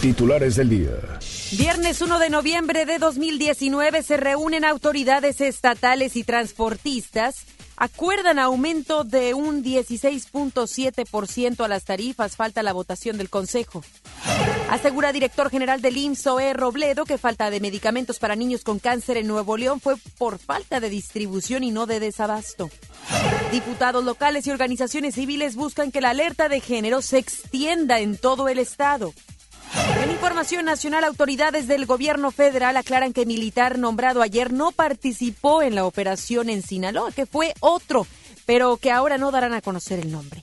Titulares del día. Viernes 1 de noviembre de 2019 se reúnen autoridades estatales y transportistas. Acuerdan aumento de un 16.7% a las tarifas. Falta la votación del Consejo. Asegura director general del IMSS, E. Robledo, que falta de medicamentos para niños con cáncer en Nuevo León fue por falta de distribución y no de desabasto. Diputados locales y organizaciones civiles buscan que la alerta de género se extienda en todo el estado. En información nacional, autoridades del gobierno federal aclaran que militar nombrado ayer no participó en la operación en Sinaloa, que fue otro, pero que ahora no darán a conocer el nombre.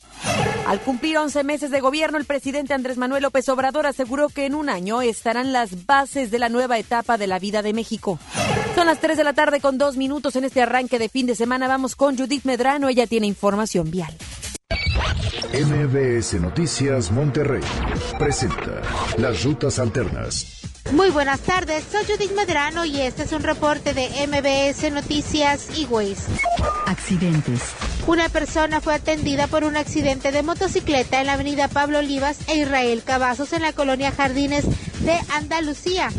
Al cumplir 11 meses de gobierno, el presidente Andrés Manuel López Obrador aseguró que en un año estarán las bases de la nueva etapa de la vida de México. Son las 3 de la tarde con dos minutos en este arranque de fin de semana. Vamos con Judith Medrano, ella tiene información vial. MBS Noticias Monterrey presenta las rutas alternas. Muy buenas tardes, soy Judith Medrano y este es un reporte de MBS Noticias y Accidentes. Una persona fue atendida por un accidente de motocicleta en la avenida Pablo Olivas e Israel Cavazos en la colonia Jardines de Andalucía.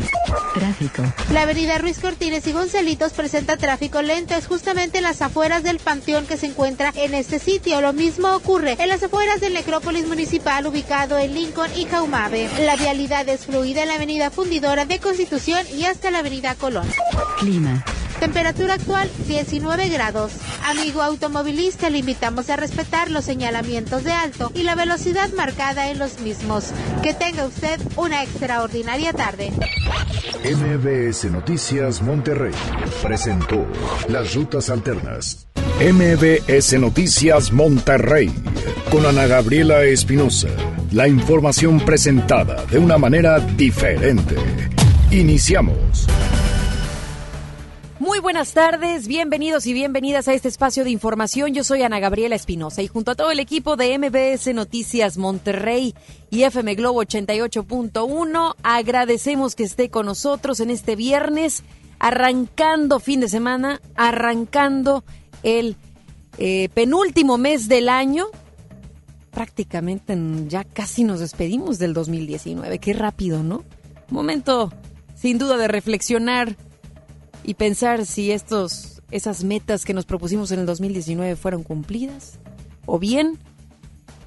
Tráfico. La avenida Ruiz Cortines y Gonzalitos presenta tráfico lento. Es justamente en las afueras del panteón que se encuentra en este sitio. Lo mismo ocurre en las afueras del necrópolis municipal ubicado en Lincoln y Jaumave. La vialidad es fluida en la avenida Fundidora de Constitución y hasta la avenida Colón. Clima. Temperatura actual 19 grados. Amigo automovilista, le invitamos a respetar los señalamientos de alto y la velocidad marcada en los mismos. Que tenga usted una extraordinaria tarde. MBS Noticias Monterrey presentó las rutas alternas. MBS Noticias Monterrey con Ana Gabriela Espinosa. La información presentada de una manera diferente. Iniciamos. Muy buenas tardes, bienvenidos y bienvenidas a este espacio de información. Yo soy Ana Gabriela Espinosa y junto a todo el equipo de MBS Noticias Monterrey y FM Globo 88.1 agradecemos que esté con nosotros en este viernes, arrancando fin de semana, arrancando el eh, penúltimo mes del año. Prácticamente ya casi nos despedimos del 2019. Qué rápido, ¿no? Momento sin duda de reflexionar y pensar si estos, esas metas que nos propusimos en el 2019 fueron cumplidas o bien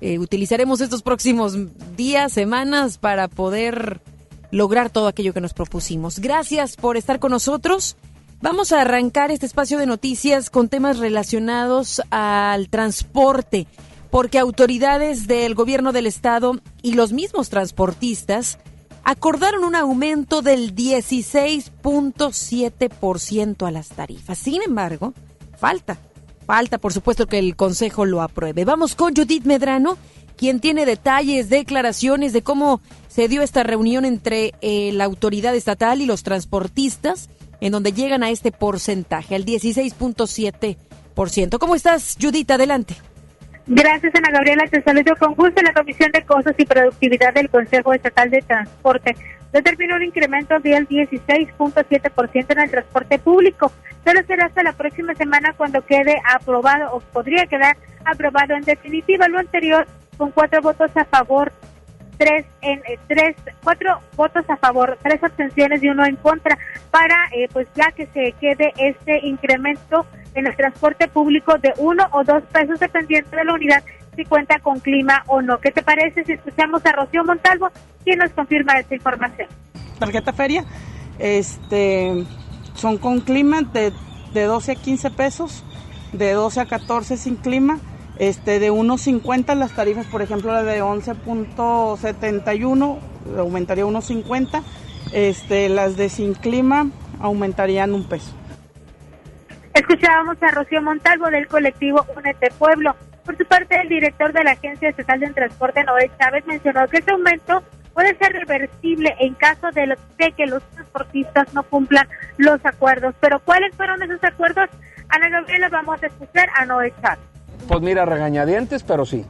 eh, utilizaremos estos próximos días, semanas para poder lograr todo aquello que nos propusimos. Gracias por estar con nosotros. Vamos a arrancar este espacio de noticias con temas relacionados al transporte, porque autoridades del gobierno del estado y los mismos transportistas acordaron un aumento del 16.7% a las tarifas. Sin embargo, falta, falta por supuesto que el Consejo lo apruebe. Vamos con Judith Medrano, quien tiene detalles, declaraciones de cómo se dio esta reunión entre eh, la autoridad estatal y los transportistas, en donde llegan a este porcentaje, al 16.7%. ¿Cómo estás, Judith? Adelante. Gracias, Ana Gabriela. Te saludo con gusto. La Comisión de Costos y Productividad del Consejo Estatal de Transporte determinó un incremento del 16.7% en el transporte público. Pero será hasta la próxima semana cuando quede aprobado o podría quedar aprobado en definitiva lo anterior con cuatro votos a favor, tres en eh, tres cuatro votos a favor, tres abstenciones y uno en contra para eh, pues ya que se quede este incremento en el transporte público de uno o dos pesos dependiendo de la unidad si cuenta con clima o no. ¿Qué te parece si escuchamos a Rocío Montalvo quien nos confirma esta información? Tarjeta feria, este, son con clima de, de 12 a 15 pesos, de 12 a 14 sin clima, este, de 1.50 las tarifas, por ejemplo, la de 11.71 aumentaría 1.50, este, las de sin clima aumentarían un peso. Escuchábamos a Rocío Montalvo del colectivo Únete Pueblo. Por su parte, el director de la Agencia Estatal de Transporte, Noé Chávez, mencionó que este aumento puede ser reversible en caso de, que los transportistas no cumplan los acuerdos. Pero ¿cuáles fueron esos acuerdos? Ana Gabriela, vamos a escuchar a Noé Chávez. Pues mira, regañadientes, pero sí.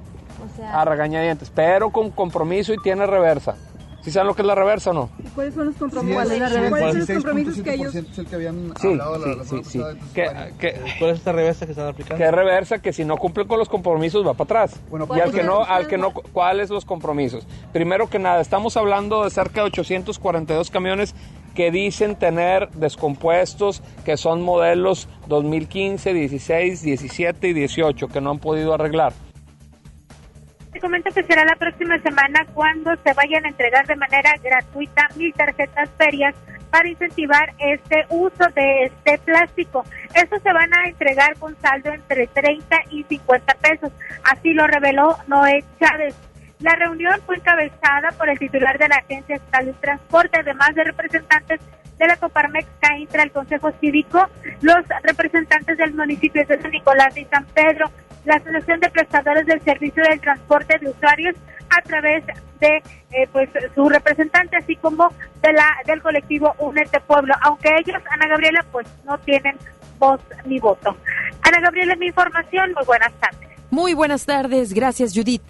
A regañadientes, pero con compromiso y tiene reversa. ¿Sí saben lo que es la reversa o no? ¿Cuáles son los compromisos? Sí, ¿Cuáles sí, son los 16.7% compromisos que ellos... es el que habían Sí, hablado la, sí, la sí, semana sí. vaya. que- ¿Cuál es esta reversa que están aplicando? que reversa que si no cumplen con los compromisos va para atrás. Bueno, y al que no, al que no, ¿cuáles los compromisos? Primero que nada, estamos hablando de cerca de 842 camiones que dicen tener descompuestos, que son modelos 2015, 16, 17 y 18, que no han podido arreglar. Te comento que será la próxima semana cuando se vayan a entregar de manera gratuita mil tarjetas ferias para incentivar este uso de este plástico. Estos se van a entregar con saldo entre 30 y 50 pesos. Así lo reveló Noé Chávez. La reunión fue encabezada por el titular de la Agencia Estatal de Transporte, además de representantes de la Coparmex, CAINTRA, el Consejo Cívico, los representantes del municipio de San Nicolás y San Pedro, la Asociación de Prestadores del Servicio del Transporte de Usuarios a través de eh, pues su representante, así como de la del colectivo Únete Pueblo, aunque ellos, Ana Gabriela, pues no tienen voz ni voto. Ana Gabriela, mi información, muy buenas tardes. Muy buenas tardes, gracias Judith.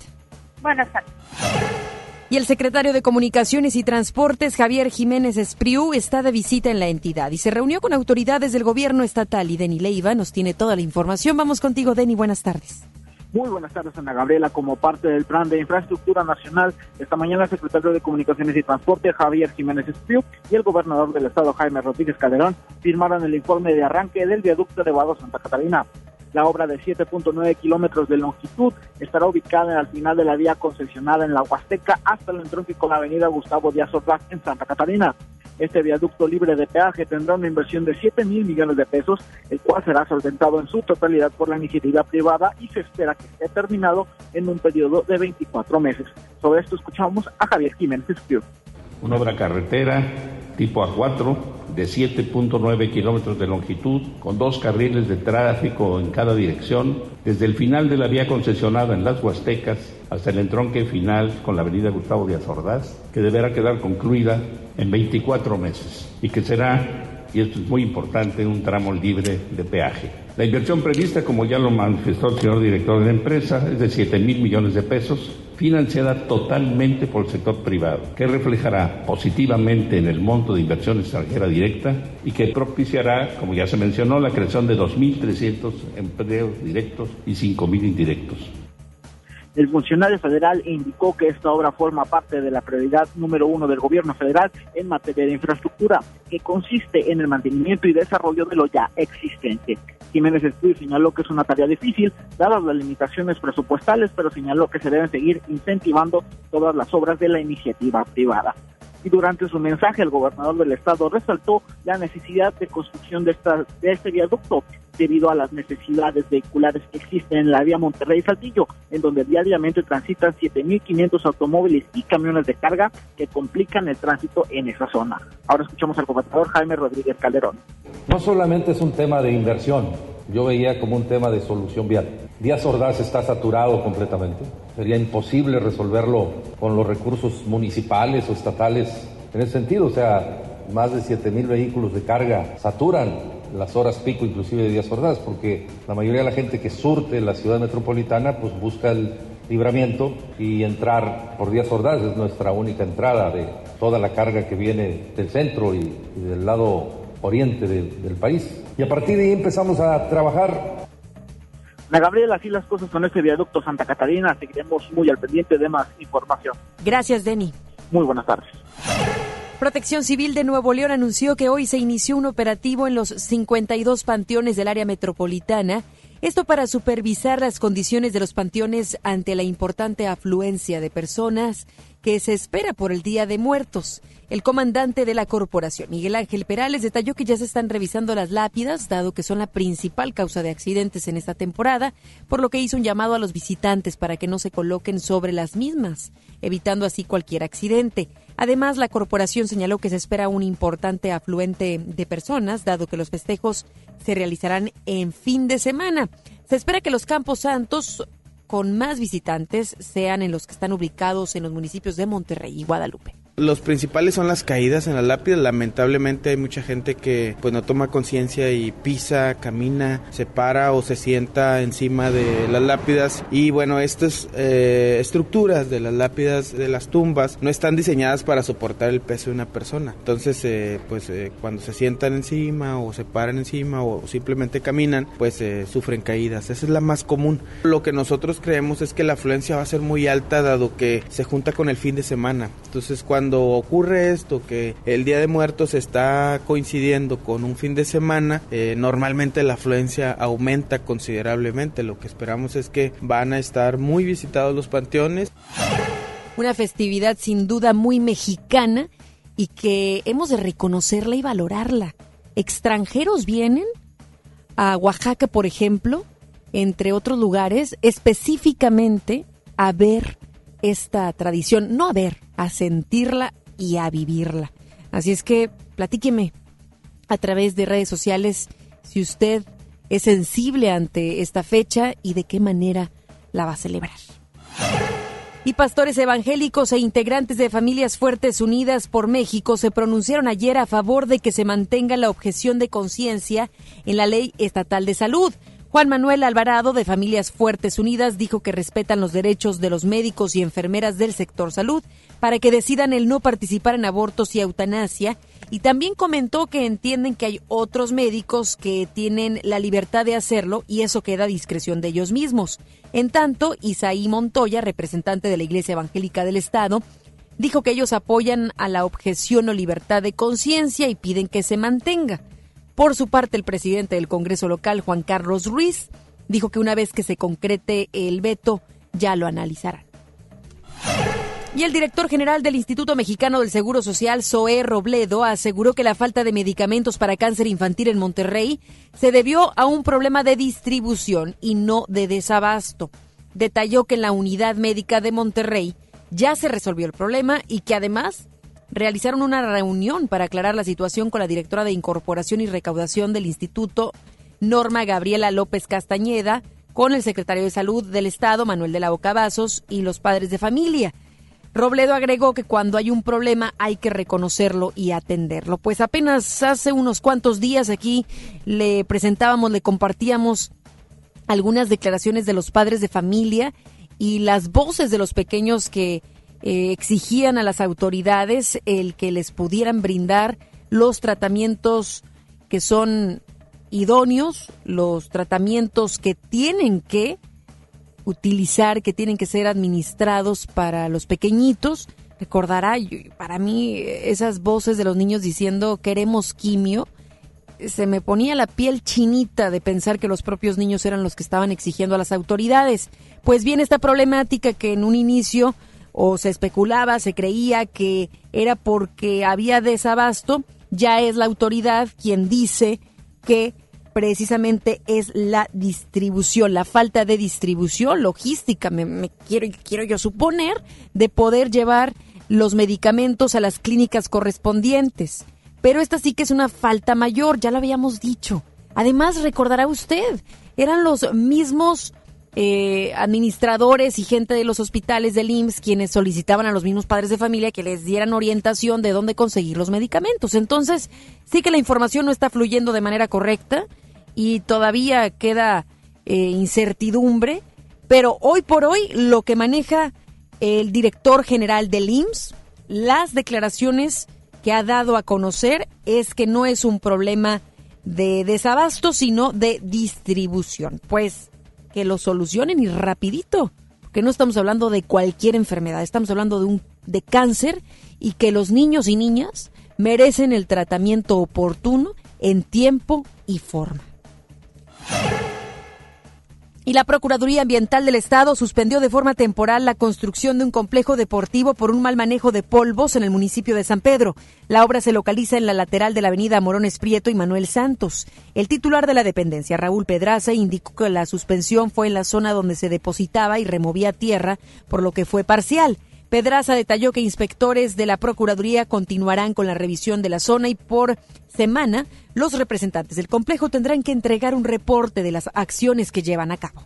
Buenas tardes. Y el secretario de Comunicaciones y Transportes, Javier Jiménez Espriu, está de visita en la entidad y se reunió con autoridades del gobierno estatal y Deni Leiva nos tiene toda la información. Vamos contigo, Deni, buenas tardes. Muy buenas tardes, Ana Gabriela. Como parte del Plan de Infraestructura Nacional, esta mañana el secretario de Comunicaciones y Transporte, Javier Jiménez Espriu, y el gobernador del estado, Jaime Rodríguez Calderón, firmaron el informe de arranque del viaducto elevado Santa Catarina. La obra de 7.9 kilómetros de longitud estará ubicada al final de la vía concesionada en la Huasteca hasta el entronque con la avenida Gustavo Díaz Ordaz en Santa Catarina. Este viaducto libre de peaje tendrá una inversión de 7 mil millones de pesos, el cual será solventado en su totalidad por la iniciativa privada y se espera que esté terminado en un periodo de 24 meses. Sobre esto escuchamos a Javier Jiménez Espriu. Una obra carretera tipo A4 de 7.9 kilómetros de longitud, con dos carriles de tráfico en cada dirección, desde el final de la vía concesionada en las Huastecas hasta el entronque final con la avenida Gustavo Díaz Ordaz, que deberá quedar concluida en 24 meses y que será y esto es muy importante, un tramo libre de peaje. La inversión prevista, como ya lo manifestó el señor director de la empresa, es de 7 mil millones de pesos, financiada totalmente por el sector privado, que reflejará positivamente en el monto de inversión extranjera directa y que propiciará, como ya se mencionó, la creación de 2.300 empleos directos y 5.000 indirectos. El funcionario federal indicó que esta obra forma parte de la prioridad número uno del gobierno federal en materia de infraestructura, que consiste en el mantenimiento y desarrollo de lo ya existente. Jiménez Estudio señaló que es una tarea difícil, dadas las limitaciones presupuestales, pero señaló que se deben seguir incentivando todas las obras de la iniciativa privada. Y durante su mensaje, el gobernador del estado resaltó la necesidad de construcción de, esta, de este viaducto debido a las necesidades vehiculares que existen en la vía Monterrey-Saltillo, en donde diariamente transitan 7.500 automóviles y camiones de carga que complican el tránsito en esa zona. Ahora escuchamos al gobernador Jaime Rodríguez Calderón. No solamente es un tema de inversión, yo veía como un tema de solución vial. Díaz Ordaz está saturado completamente. Sería imposible resolverlo con los recursos municipales o estatales en ese sentido. O sea, más de 7 mil vehículos de carga saturan las horas pico inclusive de Díaz Ordaz, porque la mayoría de la gente que surte la ciudad metropolitana pues busca el libramiento y entrar por Díaz Ordaz es nuestra única entrada de toda la carga que viene del centro y, del lado oriente de, del país. Y a partir de ahí empezamos a trabajar Ana Gabriela, así las cosas con este viaducto Santa Catarina. Seguiremos muy al pendiente de más información. Gracias, Denny. Muy buenas tardes. Protección Civil de Nuevo León anunció que hoy se inició un operativo en los 52 panteones del área metropolitana, esto para supervisar las condiciones de los panteones ante la importante afluencia de personas que se espera por el Día de Muertos. El comandante de la corporación, Miguel Ángel Perales, detalló que ya se están revisando las lápidas, dado que son la principal causa de accidentes en esta temporada, por lo que hizo un llamado a los visitantes para que no se coloquen sobre las mismas, evitando así cualquier accidente. Además, la corporación señaló que se espera un importante afluente de personas, dado que los festejos se realizarán en fin de semana. Se espera que los Campos Santos con más visitantes sean en los que están ubicados en los municipios de Monterrey y Guadalupe. Los principales son las caídas en la lápida. Lamentablemente hay mucha gente que pues no toma conciencia y pisa, camina, se para o se sienta encima de las lápidas. Y bueno, estas eh, estructuras de las lápidas de las tumbas no están diseñadas para soportar el peso de una persona. Entonces, eh, pues eh, cuando se sientan encima o se paran encima o simplemente caminan, pues sufren caídas. Esa es la más común. Lo que nosotros creemos es que la afluencia va a ser muy alta dado que se junta con el fin de semana. Entonces, cuando cuando ocurre esto, que el Día de Muertos está coincidiendo con un fin de semana, eh, normalmente la afluencia aumenta considerablemente. Lo que esperamos es que van a estar muy visitados los panteones. Una festividad sin duda muy mexicana y que hemos de reconocerla y valorarla. Extranjeros vienen a Oaxaca, por ejemplo, entre otros lugares, específicamente a ver esta tradición, no a ver, a sentirla y a vivirla. Así es que platíqueme a través de redes sociales si usted es sensible ante esta fecha y de qué manera la va a celebrar. Y pastores evangélicos e integrantes de Familias Fuertes Unidas por México se pronunciaron ayer a favor de que se mantenga la objeción de conciencia en la ley estatal de salud. Juan Manuel Alvarado, de Familias Fuertes Unidas, dijo que respetan los derechos de los médicos y enfermeras del sector salud para que decidan el no participar en abortos y eutanasia. Y también comentó que entienden que hay otros médicos que tienen la libertad de hacerlo y eso queda a discreción de ellos mismos. En tanto, Isaí Montoya, representante de la Iglesia Evangélica del Estado, dijo que ellos apoyan a la objeción o libertad de conciencia y piden que se mantenga. Por su parte, el presidente del Congreso local, Juan Carlos Ruiz, dijo que una vez que se concrete el veto, ya lo analizarán. Y el director general del Instituto Mexicano del Seguro Social, Zoé Robledo, aseguró que la falta de medicamentos para cáncer infantil en Monterrey se debió a un problema de distribución y no de desabasto. Detalló que en la unidad médica de Monterrey ya se resolvió el problema y que además realizaron una reunión para aclarar la situación con la directora de Incorporación y Recaudación del Instituto, Norma Gabriela López Castañeda, con el secretario de Salud del Estado, Manuel de la Bocavazos, y los padres de familia. Robledo agregó que cuando hay un problema hay que reconocerlo y atenderlo. Pues apenas hace unos cuantos días aquí le presentábamos, le compartíamos algunas declaraciones de los padres de familia y las voces de los pequeños que eh, exigían a las autoridades el que les pudieran brindar los tratamientos que son idóneos, los tratamientos que tienen que utilizar, que tienen que ser administrados para los pequeñitos. Recordará, para mí, esas voces de los niños diciendo queremos quimio, se me ponía la piel chinita de pensar que los propios niños eran los que estaban exigiendo a las autoridades. Pues bien, esta problemática que en un inicio o se especulaba, se creía que era porque había desabasto, ya es la autoridad quien dice que precisamente es la distribución, la falta de distribución logística, me, quiero, quiero yo suponer, de poder llevar los medicamentos a las clínicas correspondientes. Pero esta sí que es una falta mayor, ya lo habíamos dicho. Además, recordará usted, eran los mismos eh, administradores y gente de los hospitales del IMSS quienes solicitaban a los mismos padres de familia que les dieran orientación de dónde conseguir los medicamentos. Entonces, sí que la información no está fluyendo de manera correcta y todavía queda eh, incertidumbre, pero hoy por hoy lo que maneja el director general del IMSS, las declaraciones que ha dado a conocer es que no es un problema de desabasto, sino de distribución. Pues que lo solucionen y rapidito, que no estamos hablando de cualquier enfermedad, estamos hablando de un de cáncer y que los niños y niñas merecen el tratamiento oportuno en tiempo y forma. Y la Procuraduría Ambiental del Estado suspendió de forma temporal la construcción de un complejo deportivo por un mal manejo de polvos en el municipio de San Pedro. La obra se localiza en la lateral de la avenida Morones Prieto y Manuel Santos. El titular de la dependencia, Raúl Pedraza, indicó que la suspensión fue en la zona donde se depositaba y removía tierra, por lo que fue parcial. Pedraza detalló que inspectores de la Procuraduría continuarán con la revisión de la zona y por semana los representantes del complejo tendrán que entregar un reporte de las acciones que llevan a cabo.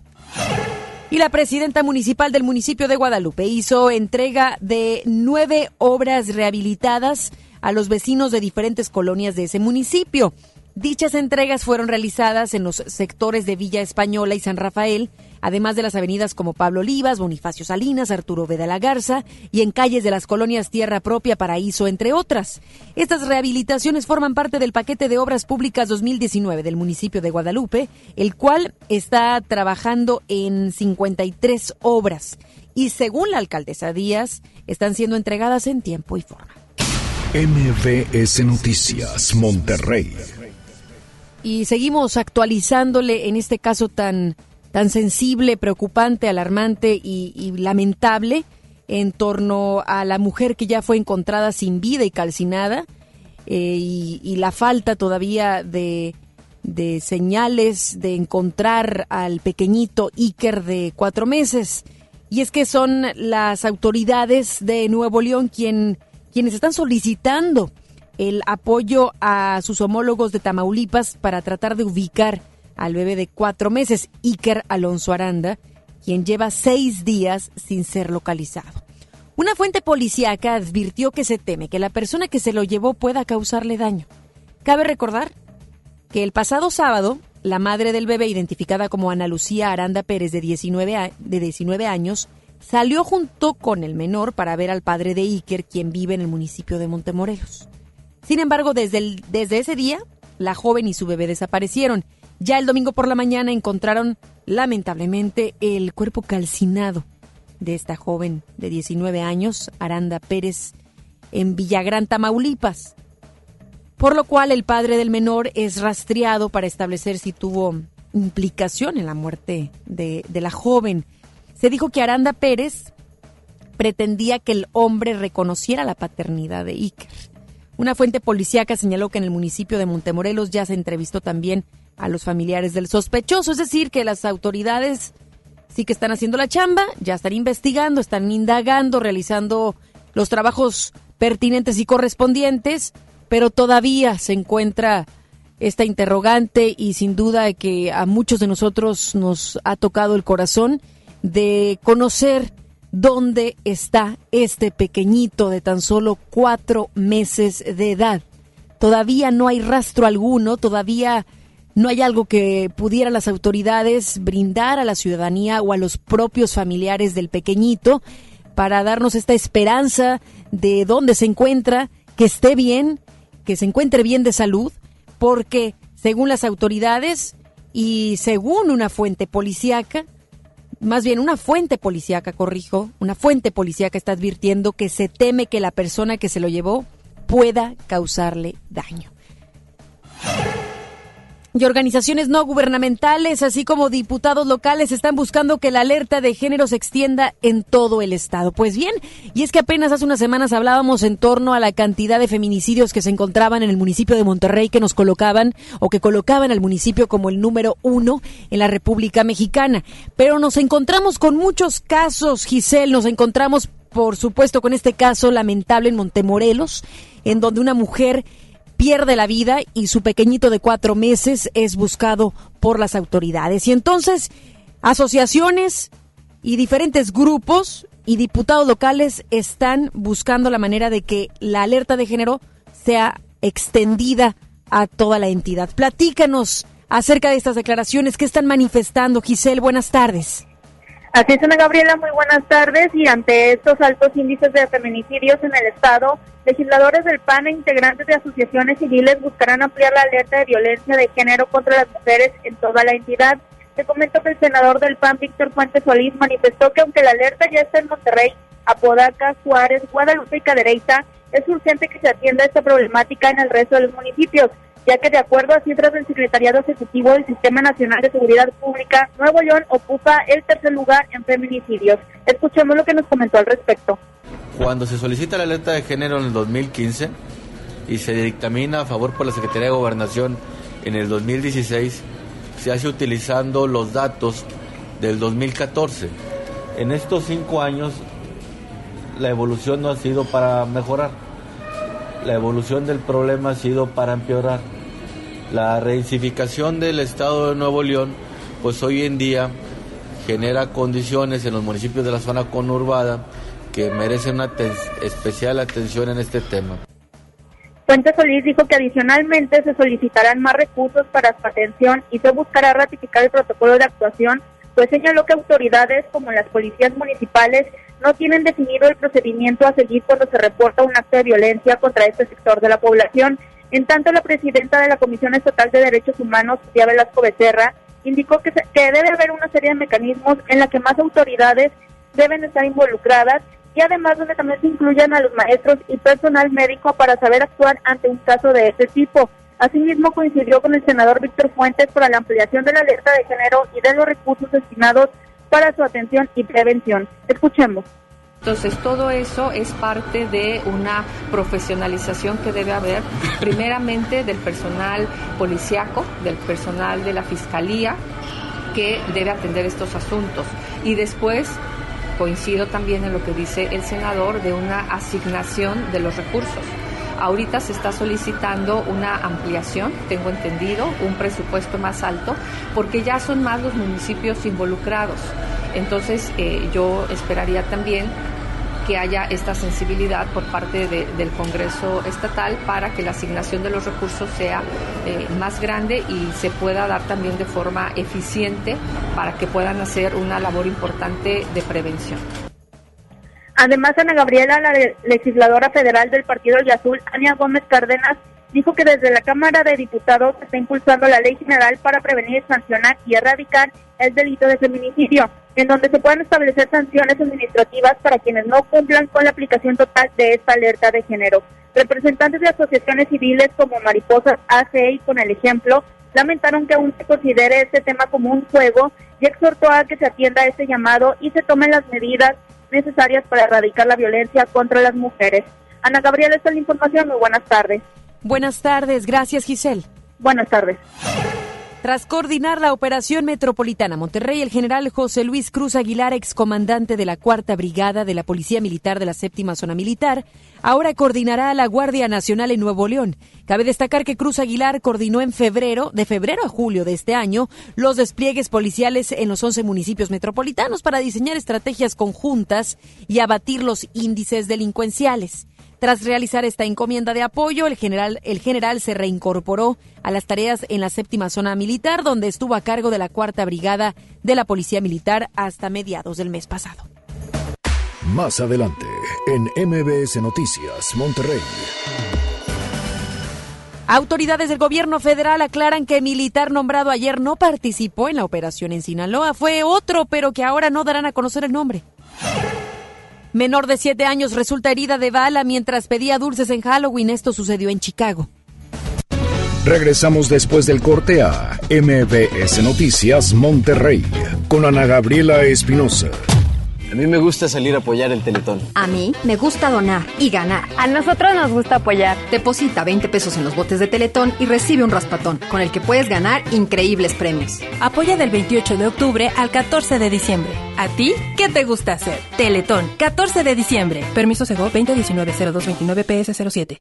Y la presidenta municipal del municipio de Guadalupe hizo entrega de nueve obras rehabilitadas a los vecinos de diferentes colonias de ese municipio. Dichas entregas fueron realizadas en los sectores de Villa Española y San Rafael, además de las avenidas como Pablo Olivas, Bonifacio Salinas, Arturo Veda la Garza y en calles de las colonias Tierra Propia, Paraíso, entre otras. Estas rehabilitaciones forman parte del paquete de obras públicas 2019 del municipio de Guadalupe, el cual está trabajando en 53 obras y según la alcaldesa Díaz, están siendo entregadas en tiempo y forma. MBS Noticias Monterrey y seguimos actualizándole en este caso tan, tan sensible, preocupante, alarmante y, lamentable en torno a la mujer que ya fue encontrada sin vida y calcinada eh, y, la falta todavía de, de señales de encontrar al pequeñito Iker de cuatro meses. Y es que son las autoridades de Nuevo León quien, quienes están solicitando el apoyo a sus homólogos de Tamaulipas para tratar de ubicar al bebé de cuatro meses, Iker Alonso Aranda, quien lleva seis días sin ser localizado. Una fuente policíaca advirtió que se teme que la persona que se lo llevó pueda causarle daño. Cabe recordar que el pasado sábado, la madre del bebé, identificada como Ana Lucía Aranda Pérez, de 19, de 19 años, salió junto con el menor para ver al padre de Iker, quien vive en el municipio de Montemorelos. Sin embargo, desde, desde ese día, la joven y su bebé desaparecieron. Ya el domingo por la mañana encontraron, lamentablemente, el cuerpo calcinado de esta joven de 19 años, Aranda Pérez, en Villagrán, Tamaulipas. Por lo cual el padre del menor es rastreado para establecer si tuvo implicación en la muerte de, de la joven. Se dijo que Aranda Pérez pretendía que el hombre reconociera la paternidad de Iker. Una fuente policíaca señaló que en el municipio de Montemorelos ya se entrevistó también a los familiares del sospechoso, es decir, que las autoridades sí que están haciendo la chamba, ya están investigando, están indagando, realizando los trabajos pertinentes y correspondientes, pero todavía se encuentra esta interrogante y sin duda que a muchos de nosotros nos ha tocado el corazón de conocer dónde está este pequeñito de tan solo cuatro meses de edad. Todavía no hay rastro alguno, todavía no hay algo que pudieran las autoridades brindar a la ciudadanía o a los propios familiares del pequeñito para darnos esta esperanza de dónde se encuentra, que esté bien, que se encuentre bien de salud, porque según las autoridades y según una fuente policíaca, más bien una fuente policíaca, corrijo, una fuente policíaca está advirtiendo que se teme que la persona que se lo llevó pueda causarle daño y organizaciones no gubernamentales, así como diputados locales, están buscando que la alerta de género se extienda en todo el estado. Pues bien, y es que apenas hace unas semanas hablábamos en torno a la cantidad de feminicidios que se encontraban en el municipio de Monterrey que nos colocaban o que colocaban al municipio como el número uno en la República Mexicana. Pero nos encontramos con muchos casos, Giselle, nos encontramos por supuesto con este caso lamentable en Montemorelos, en donde una mujer pierde la vida y su pequeñito de cuatro meses es buscado por las autoridades. Y entonces, asociaciones y diferentes grupos y diputados locales están buscando la manera de que la alerta de género sea extendida a toda la entidad. Platícanos acerca de estas declaraciones que están manifestando. Giselle, buenas tardes. Así es, Ana Gabriela, muy buenas tardes. Y ante estos altos índices de feminicidios en el Estado, legisladores del PAN e integrantes de asociaciones civiles buscarán ampliar la alerta de violencia de género contra las mujeres en toda la entidad. Te comento que el senador del PAN, Víctor Fuentes Solís, manifestó que aunque la alerta ya está en Monterrey, Apodaca, Juárez, Guadalupe y Cadereyta, es urgente que se atienda esta problemática en el resto de los municipios ya que de acuerdo a cifras del Secretariado Ejecutivo del Sistema Nacional de Seguridad Pública, Nuevo León ocupa el tercer lugar en feminicidios. Escuchemos lo que nos comentó al respecto. Cuando se solicita la alerta de género en el 2015 y se dictamina a favor por la Secretaría de Gobernación en el 2016, se hace utilizando los datos del 2014. En estos cinco años la evolución no ha sido para mejorar, la evolución del problema ha sido para empeorar. La reincificación del Estado de Nuevo León, pues hoy en día genera condiciones en los municipios de la zona conurbada que merecen una especial atención en este tema. Fuente Solís dijo que adicionalmente se solicitarán más recursos para su atención y se buscará ratificar el protocolo de actuación, pues señaló que autoridades como las policías municipales no tienen definido el procedimiento a seguir cuando se reporta un acto de violencia contra este sector de la población. En tanto, la presidenta de la Comisión Estatal de Derechos Humanos, Tía Velasco Becerra, indicó que, que debe haber una serie de mecanismos en la que más autoridades deben estar involucradas y además donde también se incluyan a los maestros y personal médico para saber actuar ante un caso de este tipo. Asimismo, coincidió con el senador Víctor Fuentes para la ampliación de la alerta de género y de los recursos destinados para su atención y prevención. Escuchemos. Entonces, todo eso es parte de una profesionalización que debe haber, primeramente del personal policiaco, del personal de la fiscalía, que debe atender estos asuntos. Y después coincido también en lo que dice el senador de una asignación de los recursos. Ahorita se está solicitando una ampliación, tengo entendido, un presupuesto más alto, porque ya son más los municipios involucrados. Entonces, eh, yo esperaría también que haya esta sensibilidad por parte del Congreso estatal para que la asignación de los recursos sea eh, más grande y se pueda dar también de forma eficiente para que puedan hacer una labor importante de prevención. Además, Ana Gabriela, la legisladora federal del Partido El Azul, Ania Gómez Cárdenas, dijo que desde la Cámara de Diputados se está impulsando la ley general para prevenir, sancionar y erradicar el delito de feminicidio en donde se puedan establecer sanciones administrativas para quienes no cumplan con la aplicación total de esta alerta de género. Representantes de asociaciones civiles como Mariposas ACE y con el ejemplo lamentaron que aún se considere este tema como un juego y exhortó a que se atienda a este llamado y se tomen las medidas necesarias para erradicar la violencia contra las mujeres. Ana Gabriela, esta es la información. Muy buenas tardes. Buenas tardes. Gracias, Giselle. Buenas tardes. Tras coordinar la operación metropolitana Monterrey, el general José Luis Cruz Aguilar, excomandante de la Cuarta Brigada de la Policía Militar de la Séptima Zona Militar, ahora coordinará a la Guardia Nacional en Nuevo León. Cabe destacar que Cruz Aguilar coordinó en febrero, de febrero a julio de este año, los despliegues policiales en los 11 municipios metropolitanos para diseñar estrategias conjuntas y abatir los índices delincuenciales. Tras realizar esta encomienda de apoyo, el general, el general se reincorporó a las tareas en la séptima zona militar, donde estuvo a cargo de la cuarta brigada de la Policía Militar hasta mediados del mes pasado. Más adelante, en MBS Noticias, Monterrey. Autoridades del gobierno federal aclaran que el militar nombrado ayer no participó en la operación en Sinaloa. Fue otro, pero que ahora no darán a conocer el nombre. Menor de siete años resulta herida de bala mientras pedía dulces en Halloween. Esto sucedió en Chicago. Regresamos después del corte a MBS Noticias Monterrey con Ana Gabriela Espinosa. A mí me gusta salir a apoyar el Teletón. A mí me gusta donar y ganar. A nosotros nos gusta apoyar. Deposita 20 pesos en los botes de Teletón y recibe un raspatón, con el que puedes ganar increíbles premios. Apoya del 28 de octubre al 14 de diciembre. ¿A ti qué te gusta hacer? Teletón, 14 de diciembre. Permiso Sego 2019-0229-PS07.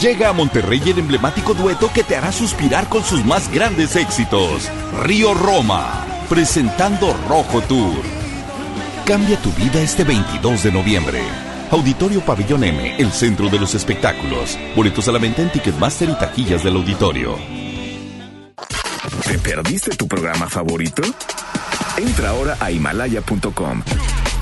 Llega a Monterrey el emblemático dueto que te hará suspirar con sus más grandes éxitos. Río Roma, presentando Rojo Tour. Cambia tu vida este 22 de noviembre. Auditorio Pabellón M, el centro de los espectáculos. Boletos a la venta en Ticketmaster y taquillas del auditorio. ¿Te perdiste tu programa favorito? Entra ahora a himalaya.com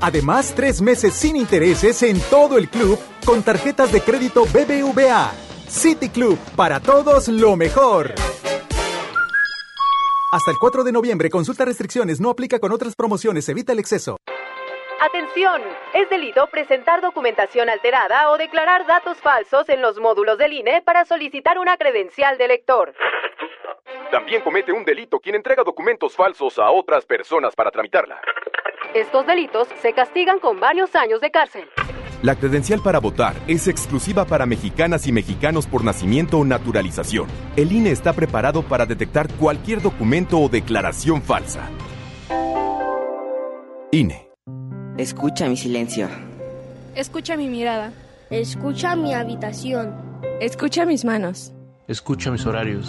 Además, tres meses sin intereses en todo el club con tarjetas de crédito BBVA. City Club, para todos lo mejor. Hasta el 4 de noviembre, consulta restricciones, no aplica con otras promociones, evita el exceso. Atención, es delito presentar documentación alterada o declarar datos falsos en los módulos del INE para solicitar una credencial de lector. También comete un delito quien entrega documentos falsos a otras personas para tramitarla. Estos delitos se castigan con varios años de cárcel. La credencial para votar es exclusiva para mexicanas y mexicanos por nacimiento o naturalización. El INE está preparado para detectar cualquier documento o declaración falsa. INE. Escucha mi silencio. Escucha mi mirada. Escucha mi habitación. Escucha mis manos. Escucha mis horarios.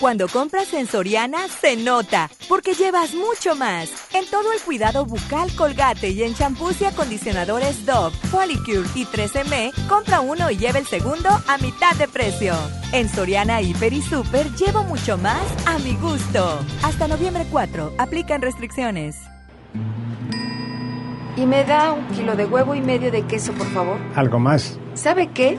Cuando compras en Soriana, se nota, porque llevas mucho más. En todo el cuidado bucal colgate y en champús y acondicionadores Dove, Polycure y 3M, compra uno y lleva el segundo a mitad de precio. En Soriana Hiper y Super llevo mucho más a mi gusto. Hasta noviembre 4, aplican restricciones. Y me da un kilo de huevo y medio de queso, por favor. ¿Algo más? ¿Sabe qué?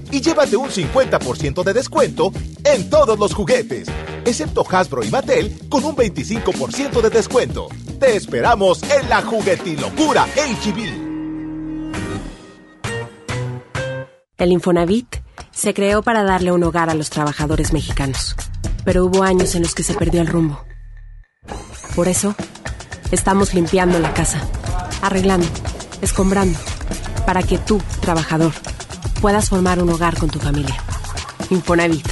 y llévate un 50% de descuento en todos los juguetes, excepto Hasbro y Mattel con un 25% de descuento. Te esperamos en la juguetilocura HB. El Infonavit se creó para darle un hogar a los trabajadores mexicanos, pero hubo años en los que se perdió el rumbo. Por eso, estamos limpiando la casa arreglando, escombrando, para que tú, trabajador, puedas formar un hogar con tu familia. Infonavit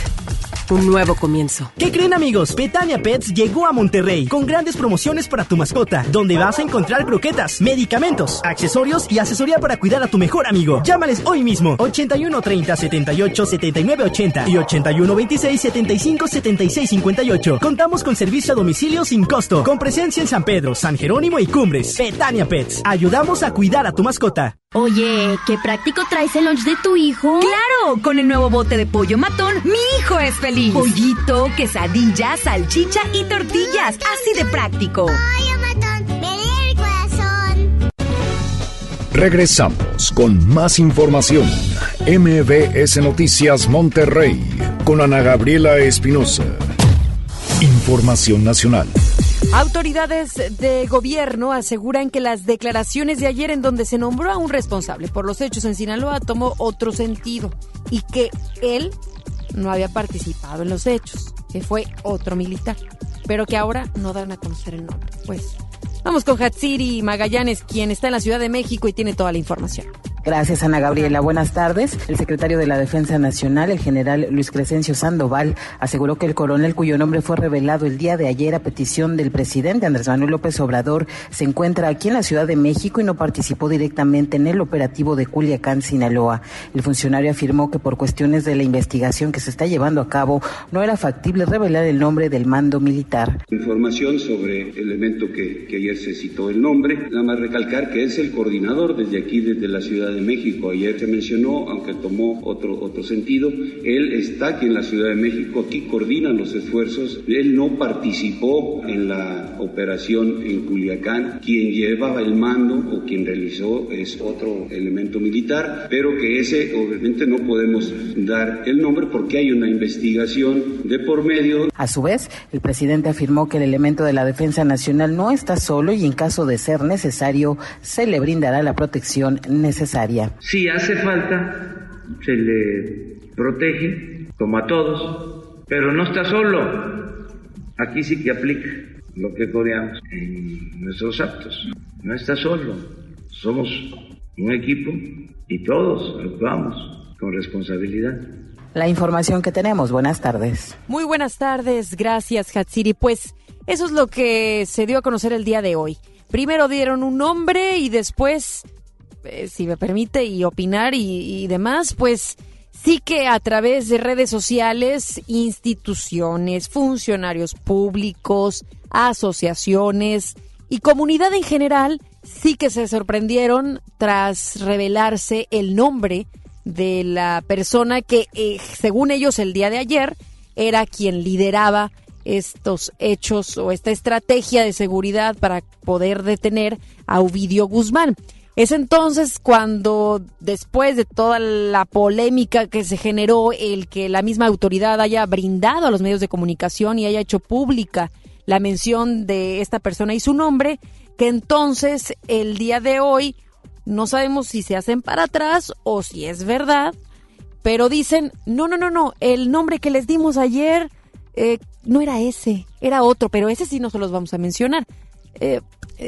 un nuevo comienzo. ¿Qué creen amigos? Petania Pets llegó a Monterrey con grandes promociones para tu mascota, donde vas a encontrar croquetas, medicamentos, accesorios y asesoría para cuidar a tu mejor amigo. Llámales hoy mismo 81 30 78 79 80 y 81 26 75 76 58. Contamos con servicio a domicilio sin costo, con presencia en San Pedro, San Jerónimo y Cumbres. Petania Pets, ayudamos a cuidar a tu mascota. Oye, qué práctico traes el lunch de tu hijo. Claro, con el nuevo bote de pollo matón, mi hijo es feliz. Pollito, quesadilla, salchicha y tortillas, así de práctico. Pollo matón, me el corazón. Regresamos con más información. MBS Noticias Monterrey con Ana Gabriela Espinosa. Información nacional. Autoridades de gobierno aseguran que las declaraciones de ayer en donde se nombró a un responsable por los hechos en Sinaloa tomó otro sentido y que él no había participado en los hechos, que fue otro militar, pero que ahora no dan a conocer el nombre. Pues vamos con Hatsiri Magallanes, quien está en la Ciudad de México y tiene toda la información. Gracias, Ana Gabriela. Buenas tardes. El secretario de la Defensa Nacional, el general Luis Crescencio Sandoval, aseguró que el coronel cuyo nombre fue revelado el día de ayer a petición del presidente Andrés Manuel López Obrador se encuentra aquí en la Ciudad de México y no participó directamente en el operativo de Culiacán, Sinaloa. El funcionario afirmó que por cuestiones de la investigación que se está llevando a cabo no era factible revelar el nombre del mando militar. Información sobre el elemento que, que ayer se citó el nombre. Nada más recalcar que es el coordinador desde aquí, desde la Ciudad de México. Ayer se mencionó, aunque tomó otro, otro sentido, él está aquí en la Ciudad de México, aquí coordina los esfuerzos. Él no participó en la operación en Culiacán. Quien llevaba el mando o quien realizó es otro elemento militar, pero que ese obviamente no podemos dar el nombre porque hay una investigación de por medio. A su vez, el presidente afirmó que el elemento de la Defensa Nacional no está solo y en caso de ser necesario se le brindará la protección necesaria. Si hace falta, se le protege, como a todos, pero no está solo. Aquí sí que aplica lo que coreamos en nuestros actos. No está solo. Somos un equipo y todos actuamos con responsabilidad. la información que tenemos. Buenas tardes. Muy buenas tardes, gracias Hatsiri. Pues eso es lo que se dio a conocer el día de hoy. Primero dieron un nombre y después, si me permite, y opinar y, y demás, pues sí que a través de redes sociales, instituciones, funcionarios públicos, asociaciones y comunidad en general, sí que se sorprendieron tras revelarse el nombre de la persona que, eh, según ellos, el día de ayer era quien lideraba estos hechos o esta estrategia de seguridad para poder detener a Ovidio Guzmán. Es entonces cuando, después de toda la polémica que se generó, el que la misma autoridad haya brindado a los medios de comunicación y haya hecho pública la mención de esta persona y su nombre, que entonces el día de hoy no sabemos si se hacen para atrás o si es verdad, pero dicen, no, no, no, no, el nombre que les dimos ayer eh, no era ese, era otro, pero ese sí no se los vamos a mencionar. Eh,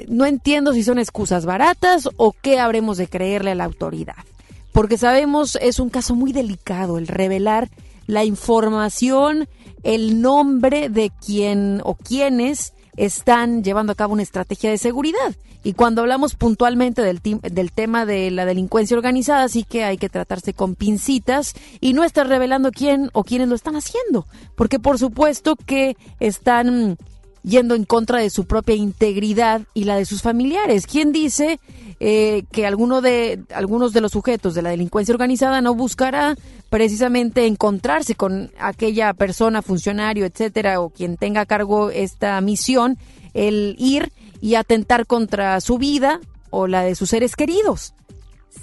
no entiendo si son excusas baratas o qué habremos de creerle a la autoridad, porque sabemos es un caso muy delicado el revelar la información, el nombre de quien o quienes están llevando a cabo una estrategia de seguridad. Y cuando hablamos puntualmente del, del tema de la delincuencia organizada, sí que hay que tratarse con pincitas y no estar revelando quién o quiénes lo están haciendo. Porque por supuesto que están yendo en contra de su propia integridad y la de sus familiares. ¿Quién dice eh, que alguno de, algunos de los sujetos de la delincuencia organizada no buscará precisamente encontrarse con aquella persona, funcionario, etcétera, o quien tenga a cargo esta misión, el ir y atentar contra su vida o la de sus seres queridos?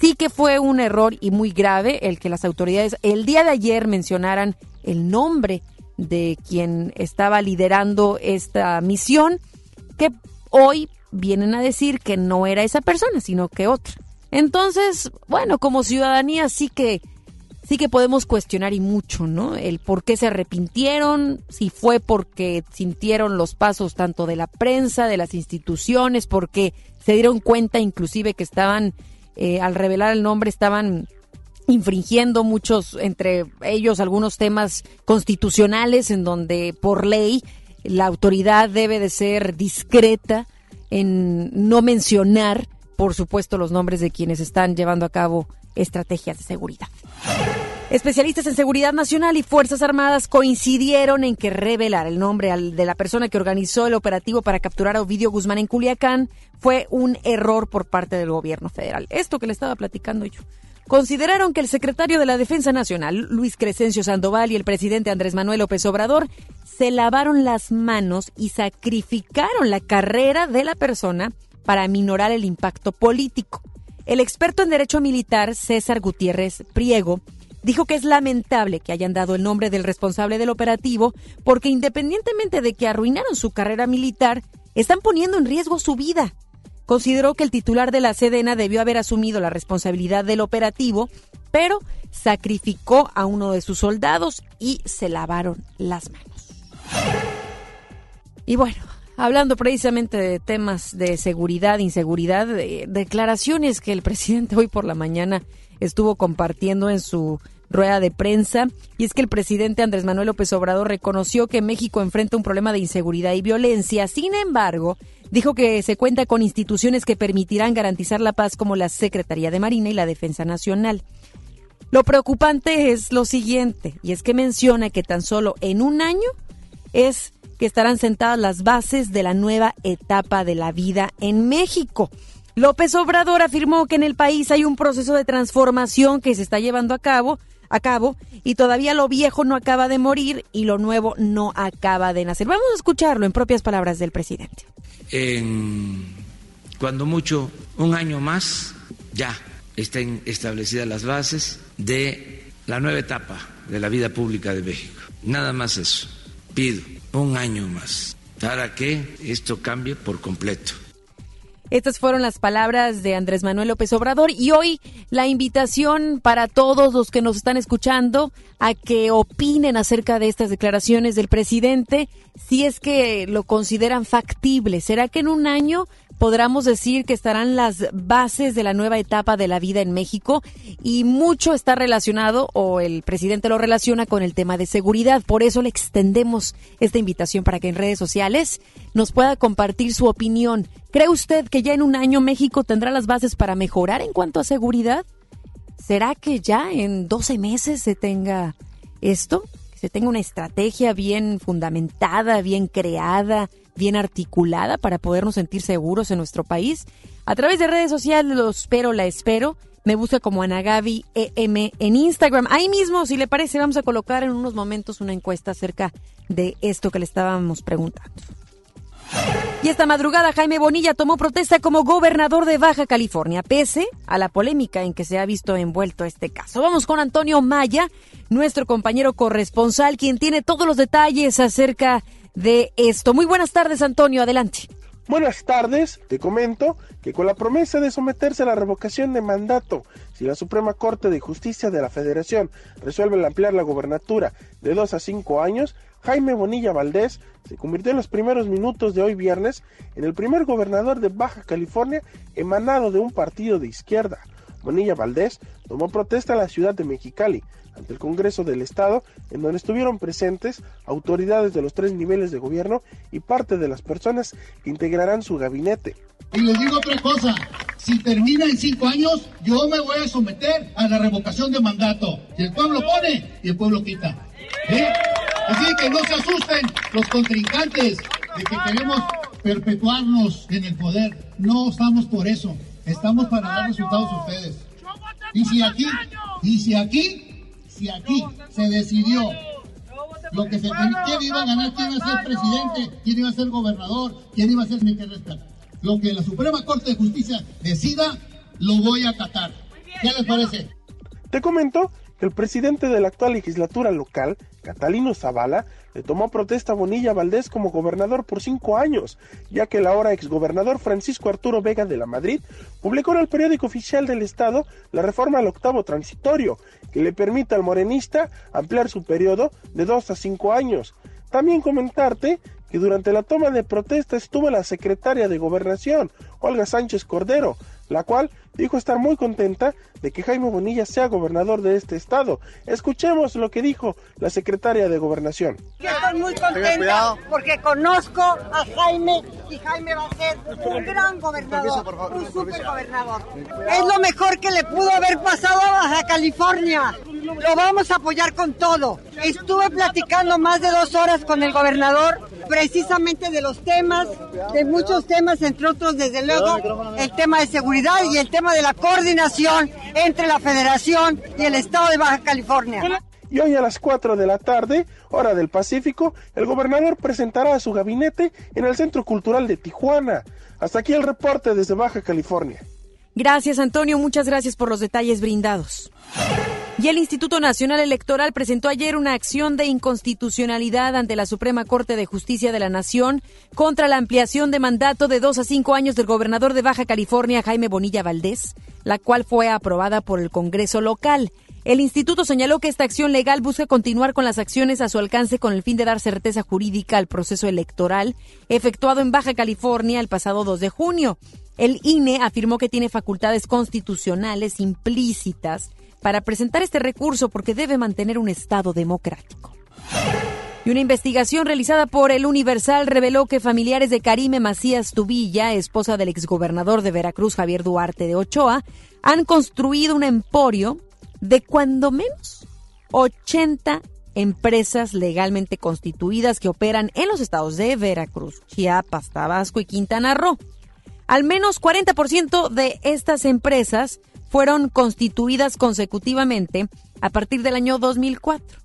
Sí que fue un error y muy grave el que las autoridades el día de ayer mencionaran el nombre de quien estaba liderando esta misión, que hoy vienen a decir que no era esa persona, sino que otra. Entonces, bueno, como ciudadanía sí que sí que podemos cuestionar y mucho, ¿no? El por qué se arrepintieron, si fue porque sintieron los pasos tanto de la prensa, de las instituciones, porque se dieron cuenta inclusive que estaban, eh, al revelar el nombre, estaban infringiendo muchos, entre ellos algunos temas constitucionales en donde por ley la autoridad debe de ser discreta en no mencionar, por supuesto, los nombres de quienes están llevando a cabo estrategias de seguridad. Especialistas en seguridad nacional y Fuerzas Armadas coincidieron en que revelar el nombre de la persona que organizó el operativo para capturar a Ovidio Guzmán en Culiacán fue un error por parte del gobierno federal. Esto que le estaba platicando yo consideraron que el secretario de la Defensa Nacional, Luis Crescencio Sandoval, y el presidente Andrés Manuel López Obrador se lavaron las manos y sacrificaron la carrera de la persona para minorar el impacto político. El experto en derecho militar, César Gutiérrez Priego, dijo que es lamentable que hayan dado el nombre del responsable del operativo porque independientemente de que arruinaron su carrera militar, están poniendo en riesgo su vida consideró que el titular de la Sedena debió haber asumido la responsabilidad del operativo, pero sacrificó a uno de sus soldados y se lavaron las manos. Y bueno, hablando precisamente de temas de seguridad, inseguridad, de declaraciones que el presidente hoy por la mañana estuvo compartiendo en su rueda de prensa, y es que el presidente Andrés Manuel López Obrador reconoció que México enfrenta un problema de inseguridad y violencia. Sin embargo, Dijo que se cuenta con instituciones que permitirán garantizar la paz como la Secretaría de Marina y la Defensa Nacional. Lo preocupante es lo siguiente, y es que menciona que tan solo en un año es que estarán sentadas las bases de la nueva etapa de la vida en México. López Obrador afirmó que en el país hay un proceso de transformación que se está llevando a cabo, a cabo y todavía lo viejo no acaba de morir y lo nuevo no acaba de nacer. Vamos a escucharlo en propias palabras del presidente en cuando mucho un año más ya estén establecidas las bases de la nueva etapa de la vida pública de México. Nada más eso. Pido un año más para que esto cambie por completo. Estas fueron las palabras de Andrés Manuel López Obrador y hoy la invitación para todos los que nos están escuchando a que opinen acerca de estas declaraciones del presidente, si es que lo consideran factible. ¿Será que en un año podríamos decir que estarán las bases de la nueva etapa de la vida en México y mucho está relacionado o el presidente lo relaciona con el tema de seguridad. Por eso le extendemos esta invitación para que en redes sociales nos pueda compartir su opinión. ¿Cree usted que ya en un año México tendrá las bases para mejorar en cuanto a seguridad? ¿Será que ya en 12 meses se tenga esto? Que se tenga una estrategia bien fundamentada, bien creada, bien articulada para podernos sentir seguros en nuestro país. A través de redes sociales lo espero, la espero. Me busca como Anagabi EM en Instagram. Ahí mismo, si le parece, vamos a colocar en unos momentos una encuesta acerca de esto que le estábamos preguntando. Y esta madrugada Jaime Bonilla tomó protesta como gobernador de Baja California, pese a la polémica en que se ha visto envuelto este caso. Vamos con Antonio Maya, nuestro compañero corresponsal, quien tiene todos los detalles acerca de esto. Muy buenas tardes, Antonio, adelante. Buenas tardes, te comento que con la promesa de someterse a la revocación de mandato, si la Suprema Corte de Justicia de la Federación resuelve ampliar la gobernatura de dos a cinco años, Jaime Bonilla Valdés se convirtió en los primeros minutos de hoy viernes en el primer gobernador de Baja California emanado de un partido de izquierda. Bonilla Valdés tomó protesta en la ciudad de Mexicali, ante el Congreso del Estado, en donde estuvieron presentes autoridades de los tres niveles de gobierno y parte de las personas que integrarán su gabinete. Y les digo otra cosa, si termina en cinco años, yo me voy a someter a la revocación de mandato. Si el pueblo pone y el pueblo quita. Así que no se asusten los contrincantes de que queremos perpetuarnos en el poder. No estamos por eso. Estamos para dar resultados a ustedes. Y si aquí, y si aquí, si aquí se decidió lo que se quién iba a ganar, quién iba a ser presidente, quién iba a ser gobernador, quién iba a ser secretario. Lo que la Suprema Corte de Justicia decida, lo voy a acatar. ¿Qué les parece? Te comento que el presidente de la actual legislatura local, Catalino Zavala, tomó protesta Bonilla Valdés como gobernador por cinco años, ya que el ahora exgobernador Francisco Arturo Vega de la Madrid publicó en el periódico oficial del Estado la reforma al octavo transitorio, que le permite al morenista ampliar su periodo de dos a cinco años. También comentarte que durante la toma de protesta estuvo la secretaria de Gobernación, Olga Sánchez Cordero, la cual dijo estar muy contenta de que Jaime Bonilla sea gobernador de este estado. Escuchemos lo que dijo la secretaria de Gobernación. estoy muy contenta porque conozco a Jaime y Jaime va a ser un gran gobernador, un super gobernador. Es lo mejor que le pudo haber pasado a Baja California. Lo vamos a apoyar con todo. Estuve platicando más de dos horas con el gobernador precisamente de los temas, de muchos temas, entre otros, desde luego, el tema de seguridad y el tema de la coordinación entre la Federación y el Estado de Baja California. Y hoy a las 4 de la tarde, hora del Pacífico, el gobernador presentará a su gabinete en el Centro Cultural de Tijuana. Hasta aquí el reporte desde Baja California. Gracias, Antonio. Muchas gracias por los detalles brindados. Y el Instituto Nacional Electoral presentó ayer una acción de inconstitucionalidad ante la Suprema Corte de Justicia de la Nación contra la ampliación de mandato de dos a cinco años del gobernador de Baja California, Jaime Bonilla Valdés, la cual fue aprobada por el Congreso local. El instituto señaló que esta acción legal busca continuar con las acciones a su alcance con el fin de dar certeza jurídica al proceso electoral efectuado en Baja California el pasado 2 de junio. El INE afirmó que tiene facultades constitucionales implícitas para presentar este recurso porque debe mantener un Estado democrático. Y una investigación realizada por el Universal reveló que familiares de Karime Macías Tubilla, esposa del exgobernador de Veracruz Javier Duarte de Ochoa, han construido un emporio de cuando menos 80 empresas legalmente constituidas que operan en los estados de Veracruz, Chiapas, Tabasco y Quintana Roo. Al menos 40% de estas empresas fueron constituidas consecutivamente a partir del año 2004.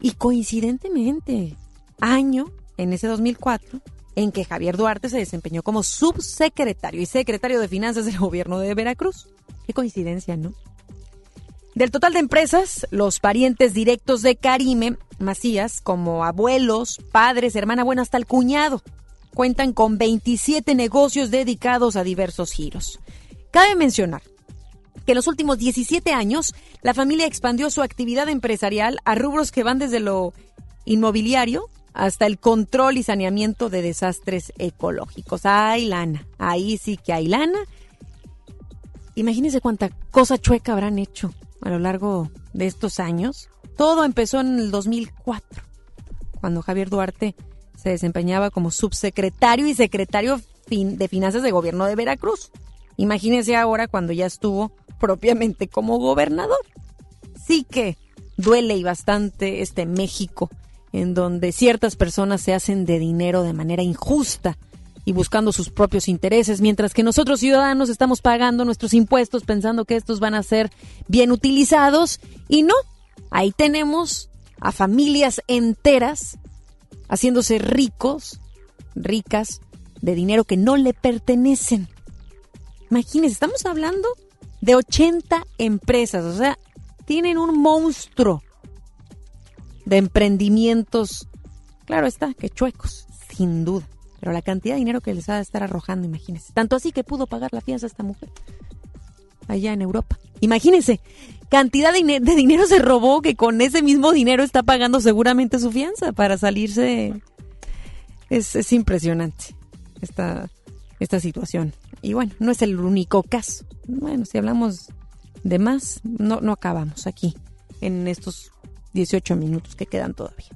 Y coincidentemente, año en ese 2004 en que Javier Duarte se desempeñó como subsecretario y secretario de Finanzas del gobierno de Veracruz. Qué coincidencia, ¿no? Del total de empresas, los parientes directos de Karime Macías, como abuelos, padres, hermana, bueno, hasta el cuñado, cuentan con 27 negocios dedicados a diversos giros. Cabe mencionar que en los últimos 17 años la familia expandió su actividad empresarial a rubros que van desde lo inmobiliario hasta el control y saneamiento de desastres ecológicos. Ay, lana, ahí sí que hay lana. Imagínense cuánta cosa chueca habrán hecho a lo largo de estos años. Todo empezó en el 2004, cuando Javier Duarte se desempeñaba como subsecretario y secretario de Finanzas de Gobierno de Veracruz. Imagínense ahora cuando ya estuvo propiamente como gobernador. Sí que duele y bastante este México en donde ciertas personas se hacen de dinero de manera injusta y buscando sus propios intereses, mientras que nosotros ciudadanos estamos pagando nuestros impuestos pensando que estos van a ser bien utilizados y no. Ahí tenemos a familias enteras haciéndose ricos, ricas, de dinero que no le pertenecen. Imagínense, estamos hablando de 80 empresas, o sea, tienen un monstruo de emprendimientos, claro está, que chuecos, sin duda. Pero la cantidad de dinero que les va a estar arrojando, imagínense. Tanto así que pudo pagar la fianza esta mujer allá en Europa. Imagínense, cantidad de, dinero se robó que con ese mismo dinero está pagando seguramente su fianza para salirse. Es, es impresionante esta, esta situación. Y bueno, no es el único caso. Bueno, si hablamos de más, no, acabamos aquí en estos 18 minutos que quedan todavía.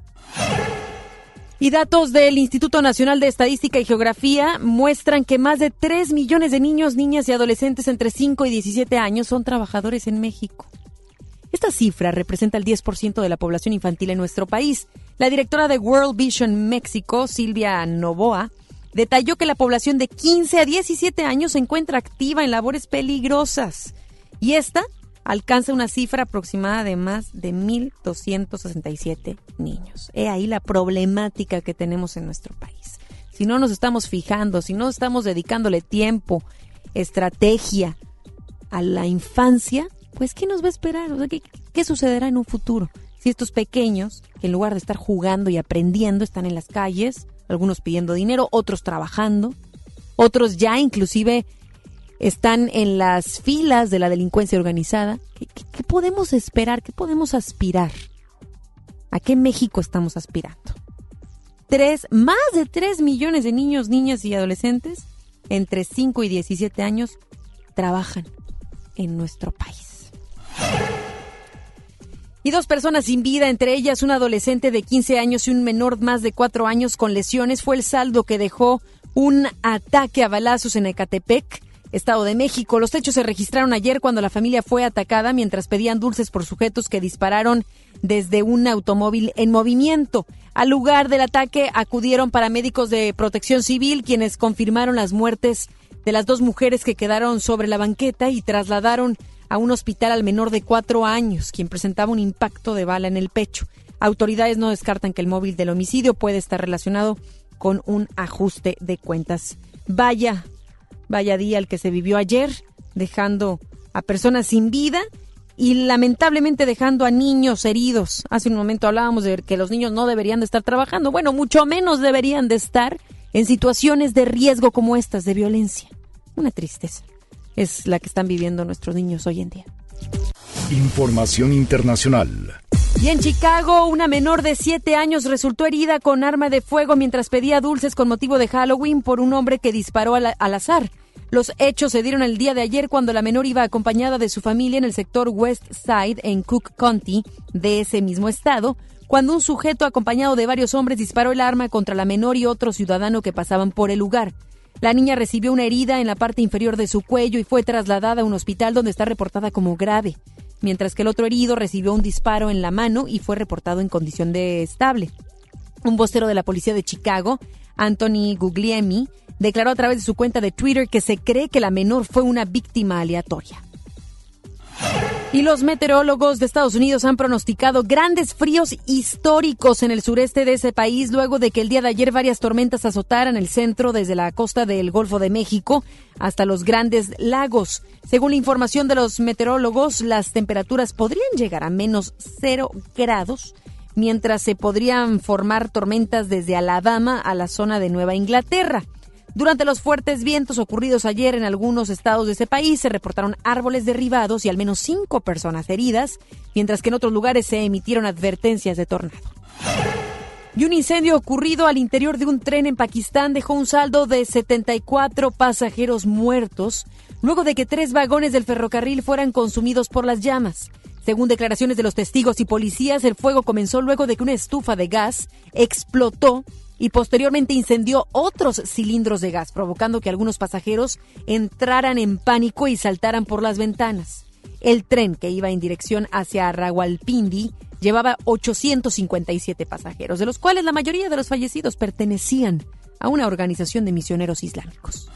Y datos del Instituto Nacional de Estadística y Geografía muestran que más de 3 millones de niños, niñas y adolescentes entre 5 y 17 años son trabajadores en México. Esta cifra representa el 10% de la población infantil en nuestro país. La directora de World Vision México, Silvia Novoa, detalló que la población de 15 a 17 años se encuentra activa en labores peligrosas. Y esta alcanza una cifra aproximada de más de 1.267 niños. He ahí la problemática que tenemos en nuestro país. Si no nos estamos fijando, si no estamos dedicándole tiempo, estrategia a la infancia, pues ¿qué nos va a esperar? ¿qué, ¿Qué sucederá en un futuro? Si estos pequeños, que en lugar de estar jugando y aprendiendo, están en las calles, algunos pidiendo dinero, otros trabajando, otros ya inclusive están en las filas de la delincuencia organizada. ¿Qué, podemos esperar? ¿Qué podemos aspirar? ¿A qué México estamos aspirando? Tres, más de 3 millones de niños, niñas y adolescentes entre 5 y 17 años trabajan en nuestro país. Y dos personas sin vida, entre ellas un adolescente de 15 años y un menor más de 4 años con lesiones, fue el saldo que dejó un ataque a balazos en Ecatepec Estado de México. Los hechos se registraron ayer cuando la familia fue atacada mientras pedían dulces por sujetos que dispararon desde un automóvil en movimiento. Al lugar del ataque acudieron paramédicos de protección civil quienes confirmaron las muertes de las dos mujeres que quedaron sobre la banqueta y trasladaron a un hospital al menor de cuatro años, quien presentaba un impacto de bala en el pecho. Autoridades no descartan que el móvil del homicidio puede estar relacionado con un ajuste de cuentas. Vaya Vaya día el que se vivió ayer, dejando a personas sin vida y lamentablemente dejando a niños heridos. Hace un momento hablábamos de que los niños no deberían de estar trabajando. Bueno, mucho menos deberían de estar en situaciones de riesgo como estas, de violencia. Una tristeza es la que están viviendo nuestros niños hoy en día. Información internacional. Y en Chicago, una menor de 7 años resultó herida con arma de fuego mientras pedía dulces con motivo de Halloween por un hombre que disparó al, azar. Los hechos se dieron el día de ayer cuando la menor iba acompañada de su familia en el sector West Side en Cook County de ese mismo estado, cuando un sujeto acompañado de varios hombres disparó el arma contra la menor y otro ciudadano que pasaban por el lugar. La niña recibió una herida en la parte inferior de su cuello y fue trasladada a un hospital donde está reportada como grave mientras que el otro herido recibió un disparo en la mano y fue reportado en condición de estable. Un vocero de la policía de Chicago, Anthony Guglielmi, declaró a través de su cuenta de Twitter que se cree que la menor fue una víctima aleatoria. Y los meteorólogos de Estados Unidos han pronosticado grandes fríos históricos en el sureste de ese país luego de que el día de ayer varias tormentas azotaran el centro desde la costa del Golfo de México hasta los grandes lagos. Según la información de los meteorólogos, las temperaturas podrían llegar a menos cero grados, mientras se podrían formar tormentas desde Alabama a la zona de Nueva Inglaterra. Durante los fuertes vientos ocurridos ayer en algunos estados de ese país se reportaron árboles derribados y al menos cinco personas heridas, mientras que en otros lugares se emitieron advertencias de tornado. Y un incendio ocurrido al interior de un tren en Pakistán dejó un saldo de 74 pasajeros muertos, luego de que tres vagones del ferrocarril fueran consumidos por las llamas. Según declaraciones de los testigos y policías, el fuego comenzó luego de que una estufa de gas explotó y posteriormente incendió otros cilindros de gas, provocando que algunos pasajeros entraran en pánico y saltaran por las ventanas. El tren que iba en dirección hacia Rawalpindi llevaba 857 pasajeros, de los cuales la mayoría de los fallecidos pertenecían a una organización de misioneros islámicos.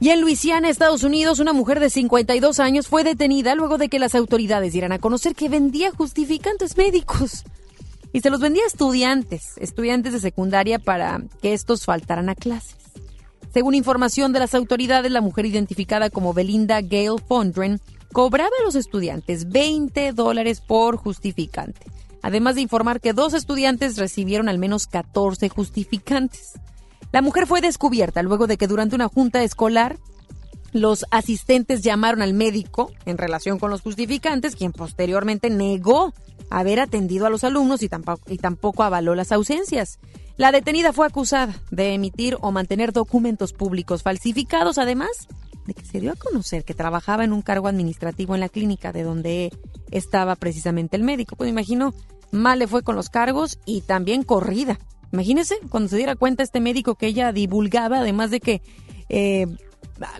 Y en Luisiana, Estados Unidos, una mujer de 52 años fue detenida luego de que las autoridades dieran a conocer que vendía justificantes médicos. Y se los vendía a estudiantes, estudiantes de secundaria para que estos faltaran a clases. Según información de las autoridades, la mujer identificada como Belinda Gale Fondren cobraba a los estudiantes 20 dólares por justificante, además de informar que dos estudiantes recibieron al menos 14 justificantes. La mujer fue descubierta luego de que durante una junta escolar los asistentes llamaron al médico en relación con los justificantes, quien posteriormente negó haber atendido a los alumnos y tampoco, y tampoco avaló las ausencias. La detenida fue acusada de emitir o mantener documentos públicos falsificados, además de que se dio a conocer que trabajaba en un cargo administrativo en la clínica de donde estaba precisamente el médico. Pues imagino, mal le fue con los cargos y también corrida. Imagínese cuando se diera cuenta este médico que ella divulgaba, además de que eh,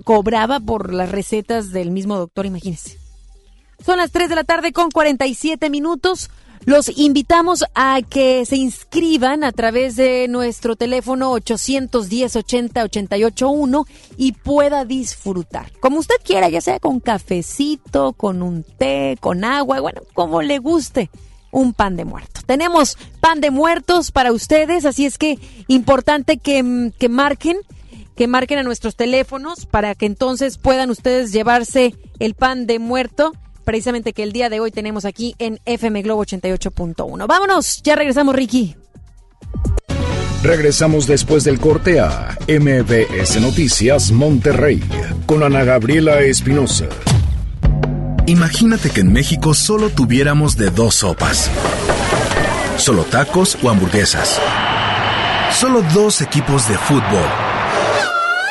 cobraba por las recetas del mismo doctor, imagínese. Son las 3 de la tarde con 47 minutos. Los invitamos a que se inscriban a través de nuestro teléfono 810 80 881 y pueda disfrutar. Como usted quiera, ya sea con cafecito, con un té, con agua, bueno, como le guste, un pan de muerto. Tenemos pan de muertos para ustedes, así es que importante que, que marquen que marquen a nuestros teléfonos para que entonces puedan ustedes llevarse el pan de muerto precisamente que el día de hoy tenemos aquí en FM Globo 88.1. Vámonos, ya regresamos, Ricky. Regresamos después del corte a MBS Noticias Monterrey con Ana Gabriela Espinosa. Imagínate que en México solo tuviéramos de dos sopas. Solo tacos o hamburguesas. Solo dos equipos de fútbol.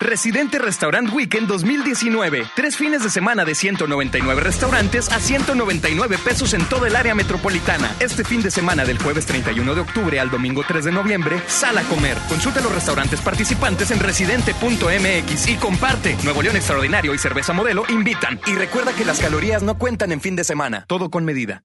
Residente Restaurant Weekend 2019. Tres fines de semana de 199 restaurantes a 199 pesos en toda el área metropolitana. Este fin de semana del jueves 31 de octubre al domingo 3 de noviembre, sal a comer. Consulta los restaurantes participantes en residente.mx y comparte. Nuevo León Extraordinario y Cerveza Modelo invitan. Y recuerda que las calorías no cuentan en fin de semana. Todo con medida.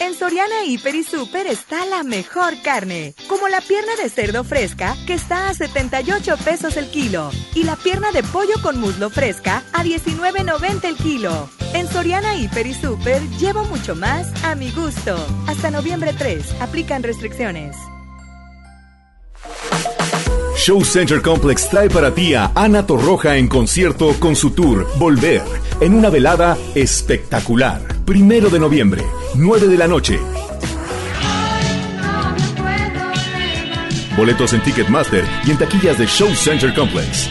En Soriana Hiper y Super está la mejor carne, como la pierna de cerdo fresca que está a 78 pesos el kilo y la pierna de pollo con muslo fresca a 19.90 el kilo. En Soriana Hiper y Super llevo mucho más a mi gusto. Hasta noviembre 3, aplican restricciones. Show Center Complex trae para ti a Ana Torroja en concierto con su tour Volver, en una velada espectacular. Primero de noviembre, 9 de la noche. Boletos en Ticketmaster y en taquillas de Show Center Complex.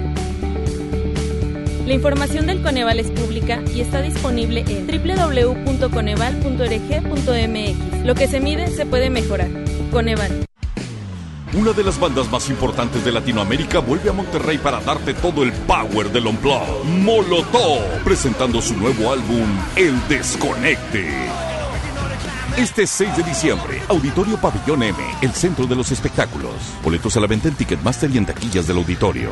La información del Coneval es pública y está disponible en www.coneval.org.mx. Lo que se mide se puede mejorar. Coneval. Una de las bandas más importantes de Latinoamérica vuelve a Monterrey para darte todo el power del Unplugged. Molotov, presentando su nuevo álbum, El Desconecte. Este 6 de diciembre, Auditorio Pabellón M, el centro de los espectáculos. Boletos a la venta en Ticketmaster y en taquillas del auditorio.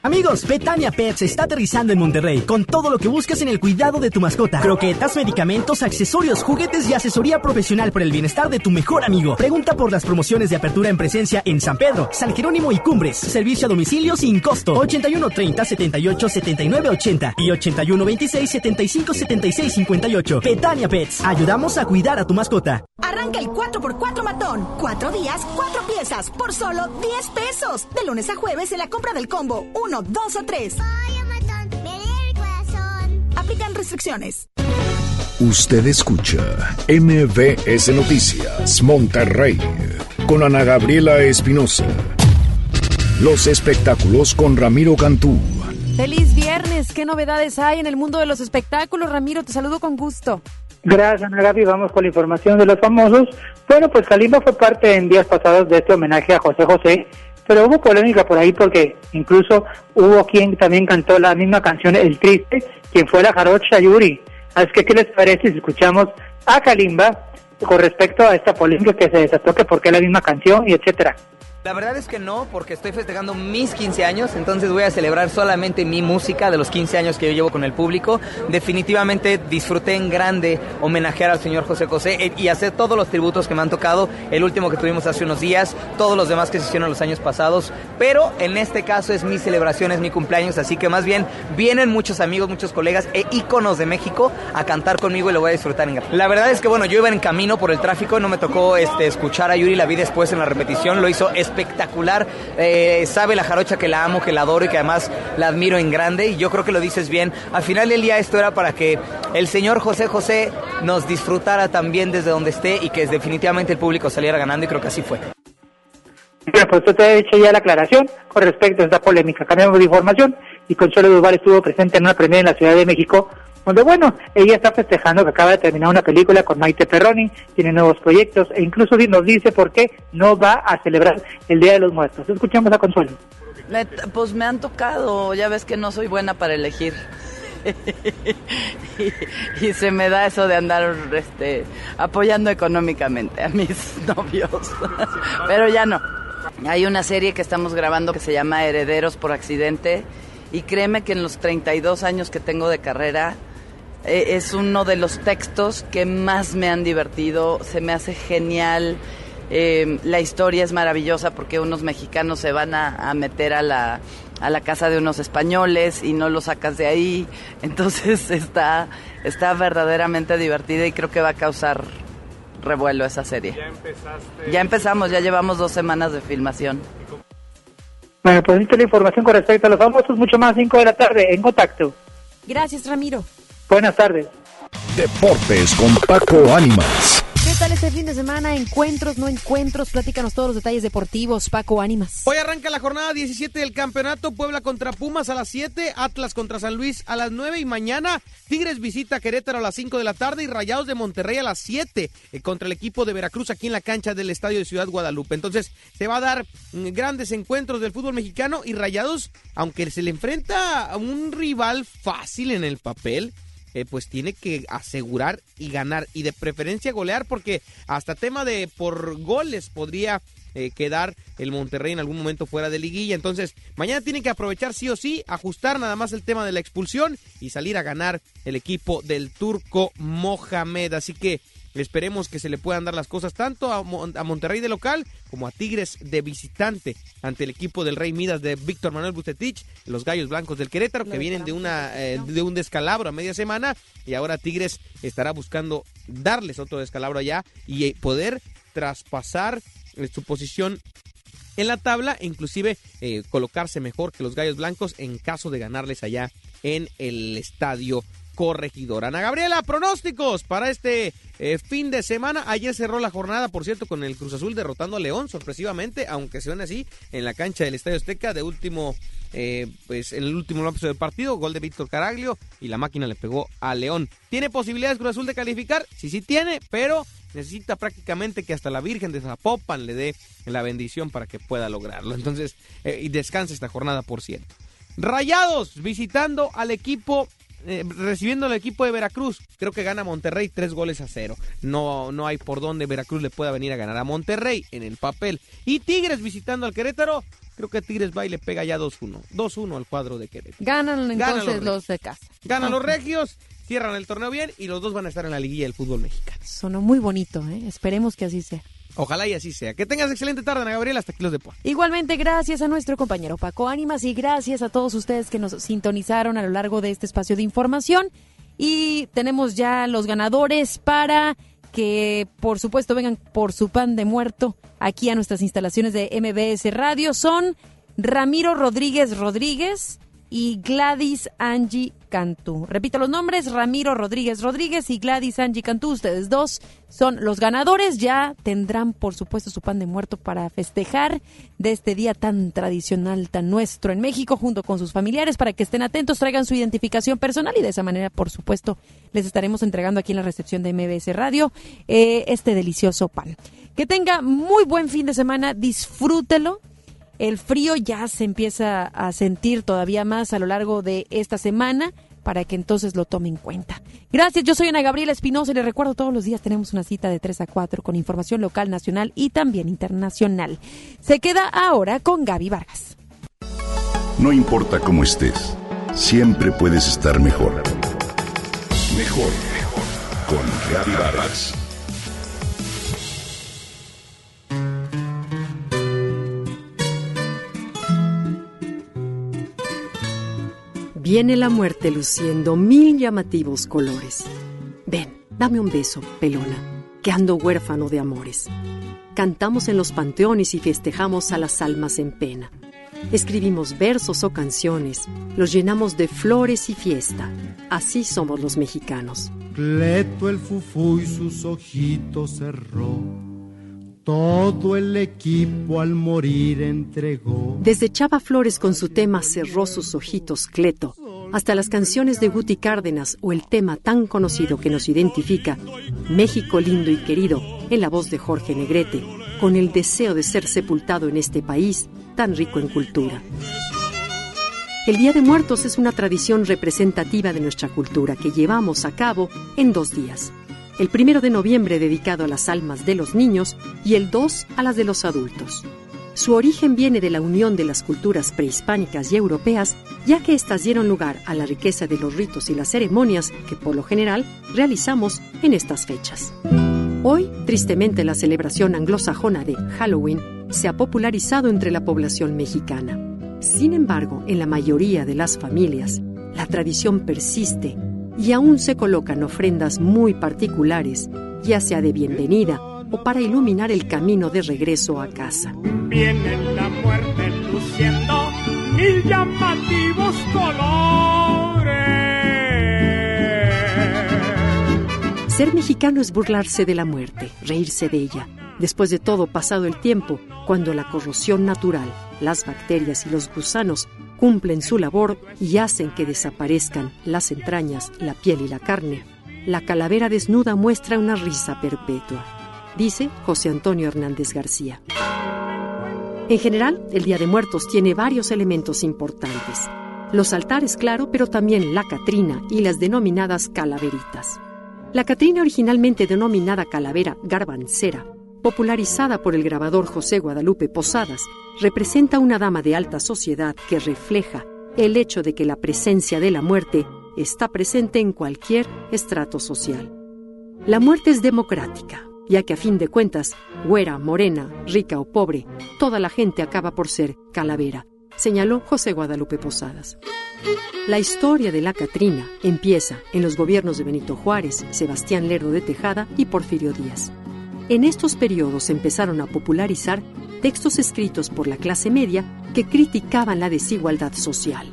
Amigos, Betania Pets está aterrizando en Monterrey con todo lo que buscas en el cuidado de tu mascota. Croquetas, medicamentos, accesorios, juguetes y asesoría profesional por el bienestar de tu mejor amigo. Pregunta por las promociones de apertura en presencia en San Pedro, San Jerónimo y Cumbres. Servicio a domicilio sin costo. 8130 78 79 80 y 8126 75 76 58. Betania Pets. Ayudamos a cuidar a tu mascota. Arranca el 4x4 matón. Cuatro días, cuatro piezas, por solo 10 pesos. De lunes a jueves en la compra del combo. 1, 2 o 3. Aplican restricciones. Usted escucha MBS Noticias Monterrey con Ana Gabriela Espinosa. Los espectáculos con Ramiro Cantú. Feliz viernes, ¿qué novedades hay en el mundo de los espectáculos? Ramiro, te saludo con gusto. Gracias, Ana Gaby. Vamos con la información de los famosos. Bueno, pues Kalimba fue parte en días pasados de este homenaje a José José, pero hubo polémica por ahí porque incluso hubo quien también cantó la misma canción, El Triste, quien fue la jarocha Yuri. Así que, ¿qué les parece si escuchamos a Kalimba con respecto a esta polémica que se desató, que por qué la misma canción y etcétera? La verdad es que no, porque estoy festejando mis 15 años, entonces voy a celebrar solamente mi música de los 15 años que yo llevo con el público. Definitivamente disfruté en grande homenajear al señor José José eh, y hacer todos los tributos que me han tocado, el último que tuvimos hace unos días, todos los demás que se hicieron los años pasados, pero en este caso es mi celebración, es mi cumpleaños, así que más bien vienen muchos amigos, muchos colegas e íconos de México a cantar conmigo y lo voy a disfrutar en grande. La verdad es que bueno, yo iba en camino por el tráfico, no me tocó este, escuchar a Yuri, la vi después en la repetición, lo hizo espectacular. Eh, sabe la jarocha que la amo, que la adoro y que además la admiro en grande. Y yo creo que lo dices bien. Al final del día esto era para que el señor José José nos disfrutara también desde donde esté y que definitivamente el público saliera ganando y creo que así fue. Bueno, pues usted ha hecho ya la aclaración con respecto a esta polémica. Cambiamos de información y Consuelo Duval estuvo presente en una premiere en la Ciudad de México donde bueno, ella está festejando que acaba de terminar una película con Maite Perroni, tiene nuevos proyectos e incluso nos dice por qué no va a celebrar el Día de los Muertos. Escuchamos a Consuelo. Me, pues me han tocado, ya ves que no soy buena para elegir. y, y, se me da eso de andar este, apoyando económicamente a mis novios. Pero ya no. Hay una serie que estamos grabando que se llama Herederos por accidente y créeme que en los 32 años que tengo de carrera es uno de los textos que más me han divertido, se me hace genial. Eh, la historia es maravillosa porque unos mexicanos se van a, a, meter a la, a la casa de unos españoles y no lo sacas de ahí. Entonces está, está verdaderamente divertida y creo que va a causar revuelo esa serie. ¿Ya empezaste? Ya empezamos, ya llevamos dos semanas de filmación. Bueno, pues esta es la información con respecto a los famosos, mucho más 5 de la tarde, en contacto. Gracias, Ramiro. Buenas tardes. Deportes con Paco Ánimas. ¿Qué tal este fin de semana? ¿Encuentros, no encuentros? Platícanos todos los detalles deportivos. Paco, ánimas. Hoy arranca la jornada 17 del campeonato. Puebla contra Pumas a las 7, Atlas contra San Luis a las 9 y mañana Tigres visita Querétaro a las 5 de la tarde y Rayados de Monterrey a las 7 eh, contra el equipo de Veracruz aquí en la cancha del Estadio de Ciudad Guadalupe. Entonces se va a dar mm, grandes encuentros del fútbol mexicano y Rayados, aunque se le enfrenta a un rival fácil en el papel, eh, pues tiene que asegurar y ganar y de preferencia golear porque hasta tema de por goles podría eh, quedar el Monterrey en algún momento fuera de liguilla. Entonces, mañana tiene que aprovechar sí o sí, ajustar nada más el tema de la expulsión y salir a ganar el equipo del turco Mohamed. Así que Esperemos que se le puedan dar las cosas tanto a, Monterrey de local como a Tigres de visitante ante el equipo del Rey Midas de Víctor Manuel Bucetich, los Gallos Blancos del Querétaro, que vienen de, una, eh, de un descalabro a media semana y ahora Tigres estará buscando darles otro descalabro allá y eh, poder traspasar eh, su posición en la tabla e inclusive colocarse mejor que los Gallos Blancos en caso de ganarles allá en el estadio corregidor. Ana Gabriela, pronósticos para este eh, fin de semana. Ayer cerró la jornada, por cierto, con el Cruz Azul derrotando a León, sorpresivamente, aunque se así, en la cancha del Estadio Azteca de último, eh, pues en el último lapso del partido, gol de Víctor Caraglio y la máquina le pegó a León. ¿Tiene posibilidades Cruz Azul de calificar? Sí, sí tiene, pero necesita prácticamente que hasta la Virgen de Zapopan le dé la bendición para que pueda lograrlo. Entonces, eh, y descansa esta jornada, por cierto. Rayados visitando al equipo eh, recibiendo el equipo de Veracruz. Creo que gana Monterrey tres goles a cero. No, no hay por dónde Veracruz le pueda venir a ganar a Monterrey en el papel. Y Tigres visitando al Querétaro. Creo que Tigres va y le pega ya 2-1. 2-1 al cuadro de Querétaro. Ganan entonces los, de casa. Ganan los regios, cierran el torneo bien y los dos van a estar en la liguilla del fútbol mexicano. Sonó muy bonito, ¿eh? Esperemos que así sea. Ojalá y así sea. Que tengas excelente tarde, Ana Gabriela. Hasta aquí los deportes. Igualmente, gracias a nuestro compañero Paco Ánimas y gracias a todos ustedes que nos sintonizaron a lo largo de este espacio de información. Y tenemos ya los ganadores para que, por supuesto, vengan por su pan de muerto aquí a nuestras instalaciones de MBS Radio. Son Ramiro Rodríguez Rodríguez y Gladys Angie Cantú. Repito los nombres, Ramiro Rodríguez Rodríguez y Gladys Angie Cantú. Ustedes dos son los ganadores. Ya tendrán, por supuesto, su pan de muerto para festejar de este día tan tradicional, tan nuestro en México, junto con sus familiares, para que estén atentos, traigan su identificación personal y de esa manera, por supuesto, les estaremos entregando aquí en la recepción de MBS Radio eh, este delicioso pan. Que tenga muy buen fin de semana, disfrútelo el frío ya se empieza a sentir todavía más a lo largo de esta semana para que entonces lo tome en cuenta. Gracias, yo soy Ana Gabriela Espinosa y les recuerdo todos los días tenemos una cita de 3 a 4 con información local, nacional y también internacional. Se queda ahora con Gaby Vargas. No importa cómo estés, siempre puedes estar mejor. Mejor, mejor. Con Gaby Vargas. Viene la muerte luciendo mil llamativos colores. Ven, dame un beso, pelona, que ando huérfano de amores. Cantamos en los panteones y festejamos a las almas en pena. Escribimos versos o canciones, los llenamos de flores y fiesta. Así somos los mexicanos. Cleto el fufú y sus ojitos cerró. Todo el equipo al morir entregó. Desde Chava Flores con su tema Cerró sus ojitos Cleto, hasta las canciones de Guti Cárdenas o el tema tan conocido que nos identifica, México lindo y querido, en la voz de Jorge Negrete, con el deseo de ser sepultado en este país tan rico en cultura. El Día de Muertos es una tradición representativa de nuestra cultura que llevamos a cabo en dos días el primero de noviembre dedicado a las almas de los niños y el 2 a las de los adultos. Su origen viene de la unión de las culturas prehispánicas y europeas, ya que éstas dieron lugar a la riqueza de los ritos y las ceremonias que por lo general realizamos en estas fechas. Hoy, tristemente, la celebración anglosajona de Halloween se ha popularizado entre la población mexicana. Sin embargo, en la mayoría de las familias, la tradición persiste y aún se colocan ofrendas muy particulares, ya sea de bienvenida o para iluminar el camino de regreso a casa. Viene la muerte luciendo mil llamativos colores. Ser mexicano es burlarse de la muerte, reírse de ella. Después de todo, pasado el tiempo, cuando la corrosión natural, las bacterias y los gusanos cumplen su labor y hacen que desaparezcan las entrañas, la piel y la carne, la calavera desnuda muestra una risa perpetua, dice José Antonio Hernández García. En general, el Día de Muertos tiene varios elementos importantes. Los altares, claro, pero también la Catrina y las denominadas calaveritas. La Catrina, originalmente denominada calavera garbancera, popularizada por el grabador José Guadalupe Posadas, representa una dama de alta sociedad que refleja el hecho de que la presencia de la muerte está presente en cualquier estrato social. La muerte es democrática, ya que a fin de cuentas, güera, morena, rica o pobre, toda la gente acaba por ser calavera, señaló José Guadalupe Posadas. La historia de la Catrina empieza en los gobiernos de Benito Juárez, Sebastián Lerdo de Tejada y Porfirio Díaz. En estos periodos empezaron a popularizar textos escritos por la clase media que criticaban la desigualdad social.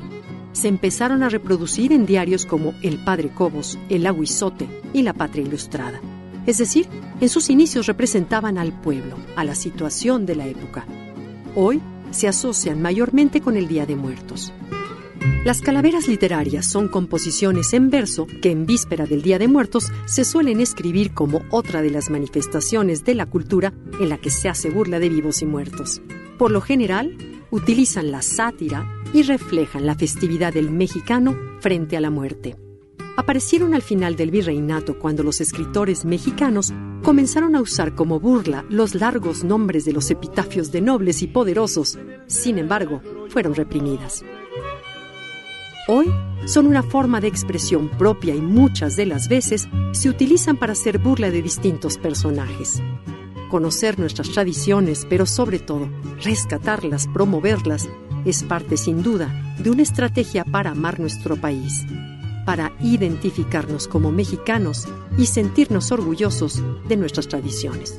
Se empezaron a reproducir en diarios como El Padre Cobos, El Aguizote y La Patria Ilustrada. Es decir, en sus inicios representaban al pueblo, a la situación de la época. Hoy se asocian mayormente con el Día de Muertos. Las calaveras literarias son composiciones en verso que en víspera del Día de Muertos se suelen escribir como otra de las manifestaciones de la cultura en la que se hace burla de vivos y muertos. Por lo general, utilizan la sátira y reflejan la festividad del mexicano frente a la muerte. Aparecieron al final del virreinato cuando los escritores mexicanos comenzaron a usar como burla los largos nombres de los epitafios de nobles y poderosos. Sin embargo, fueron reprimidas. Hoy son una forma de expresión propia y muchas de las veces se utilizan para hacer burla de distintos personajes. Conocer nuestras tradiciones, pero sobre todo rescatarlas, promoverlas, es parte sin duda de una estrategia para amar nuestro país, para identificarnos como mexicanos y sentirnos orgullosos de nuestras tradiciones.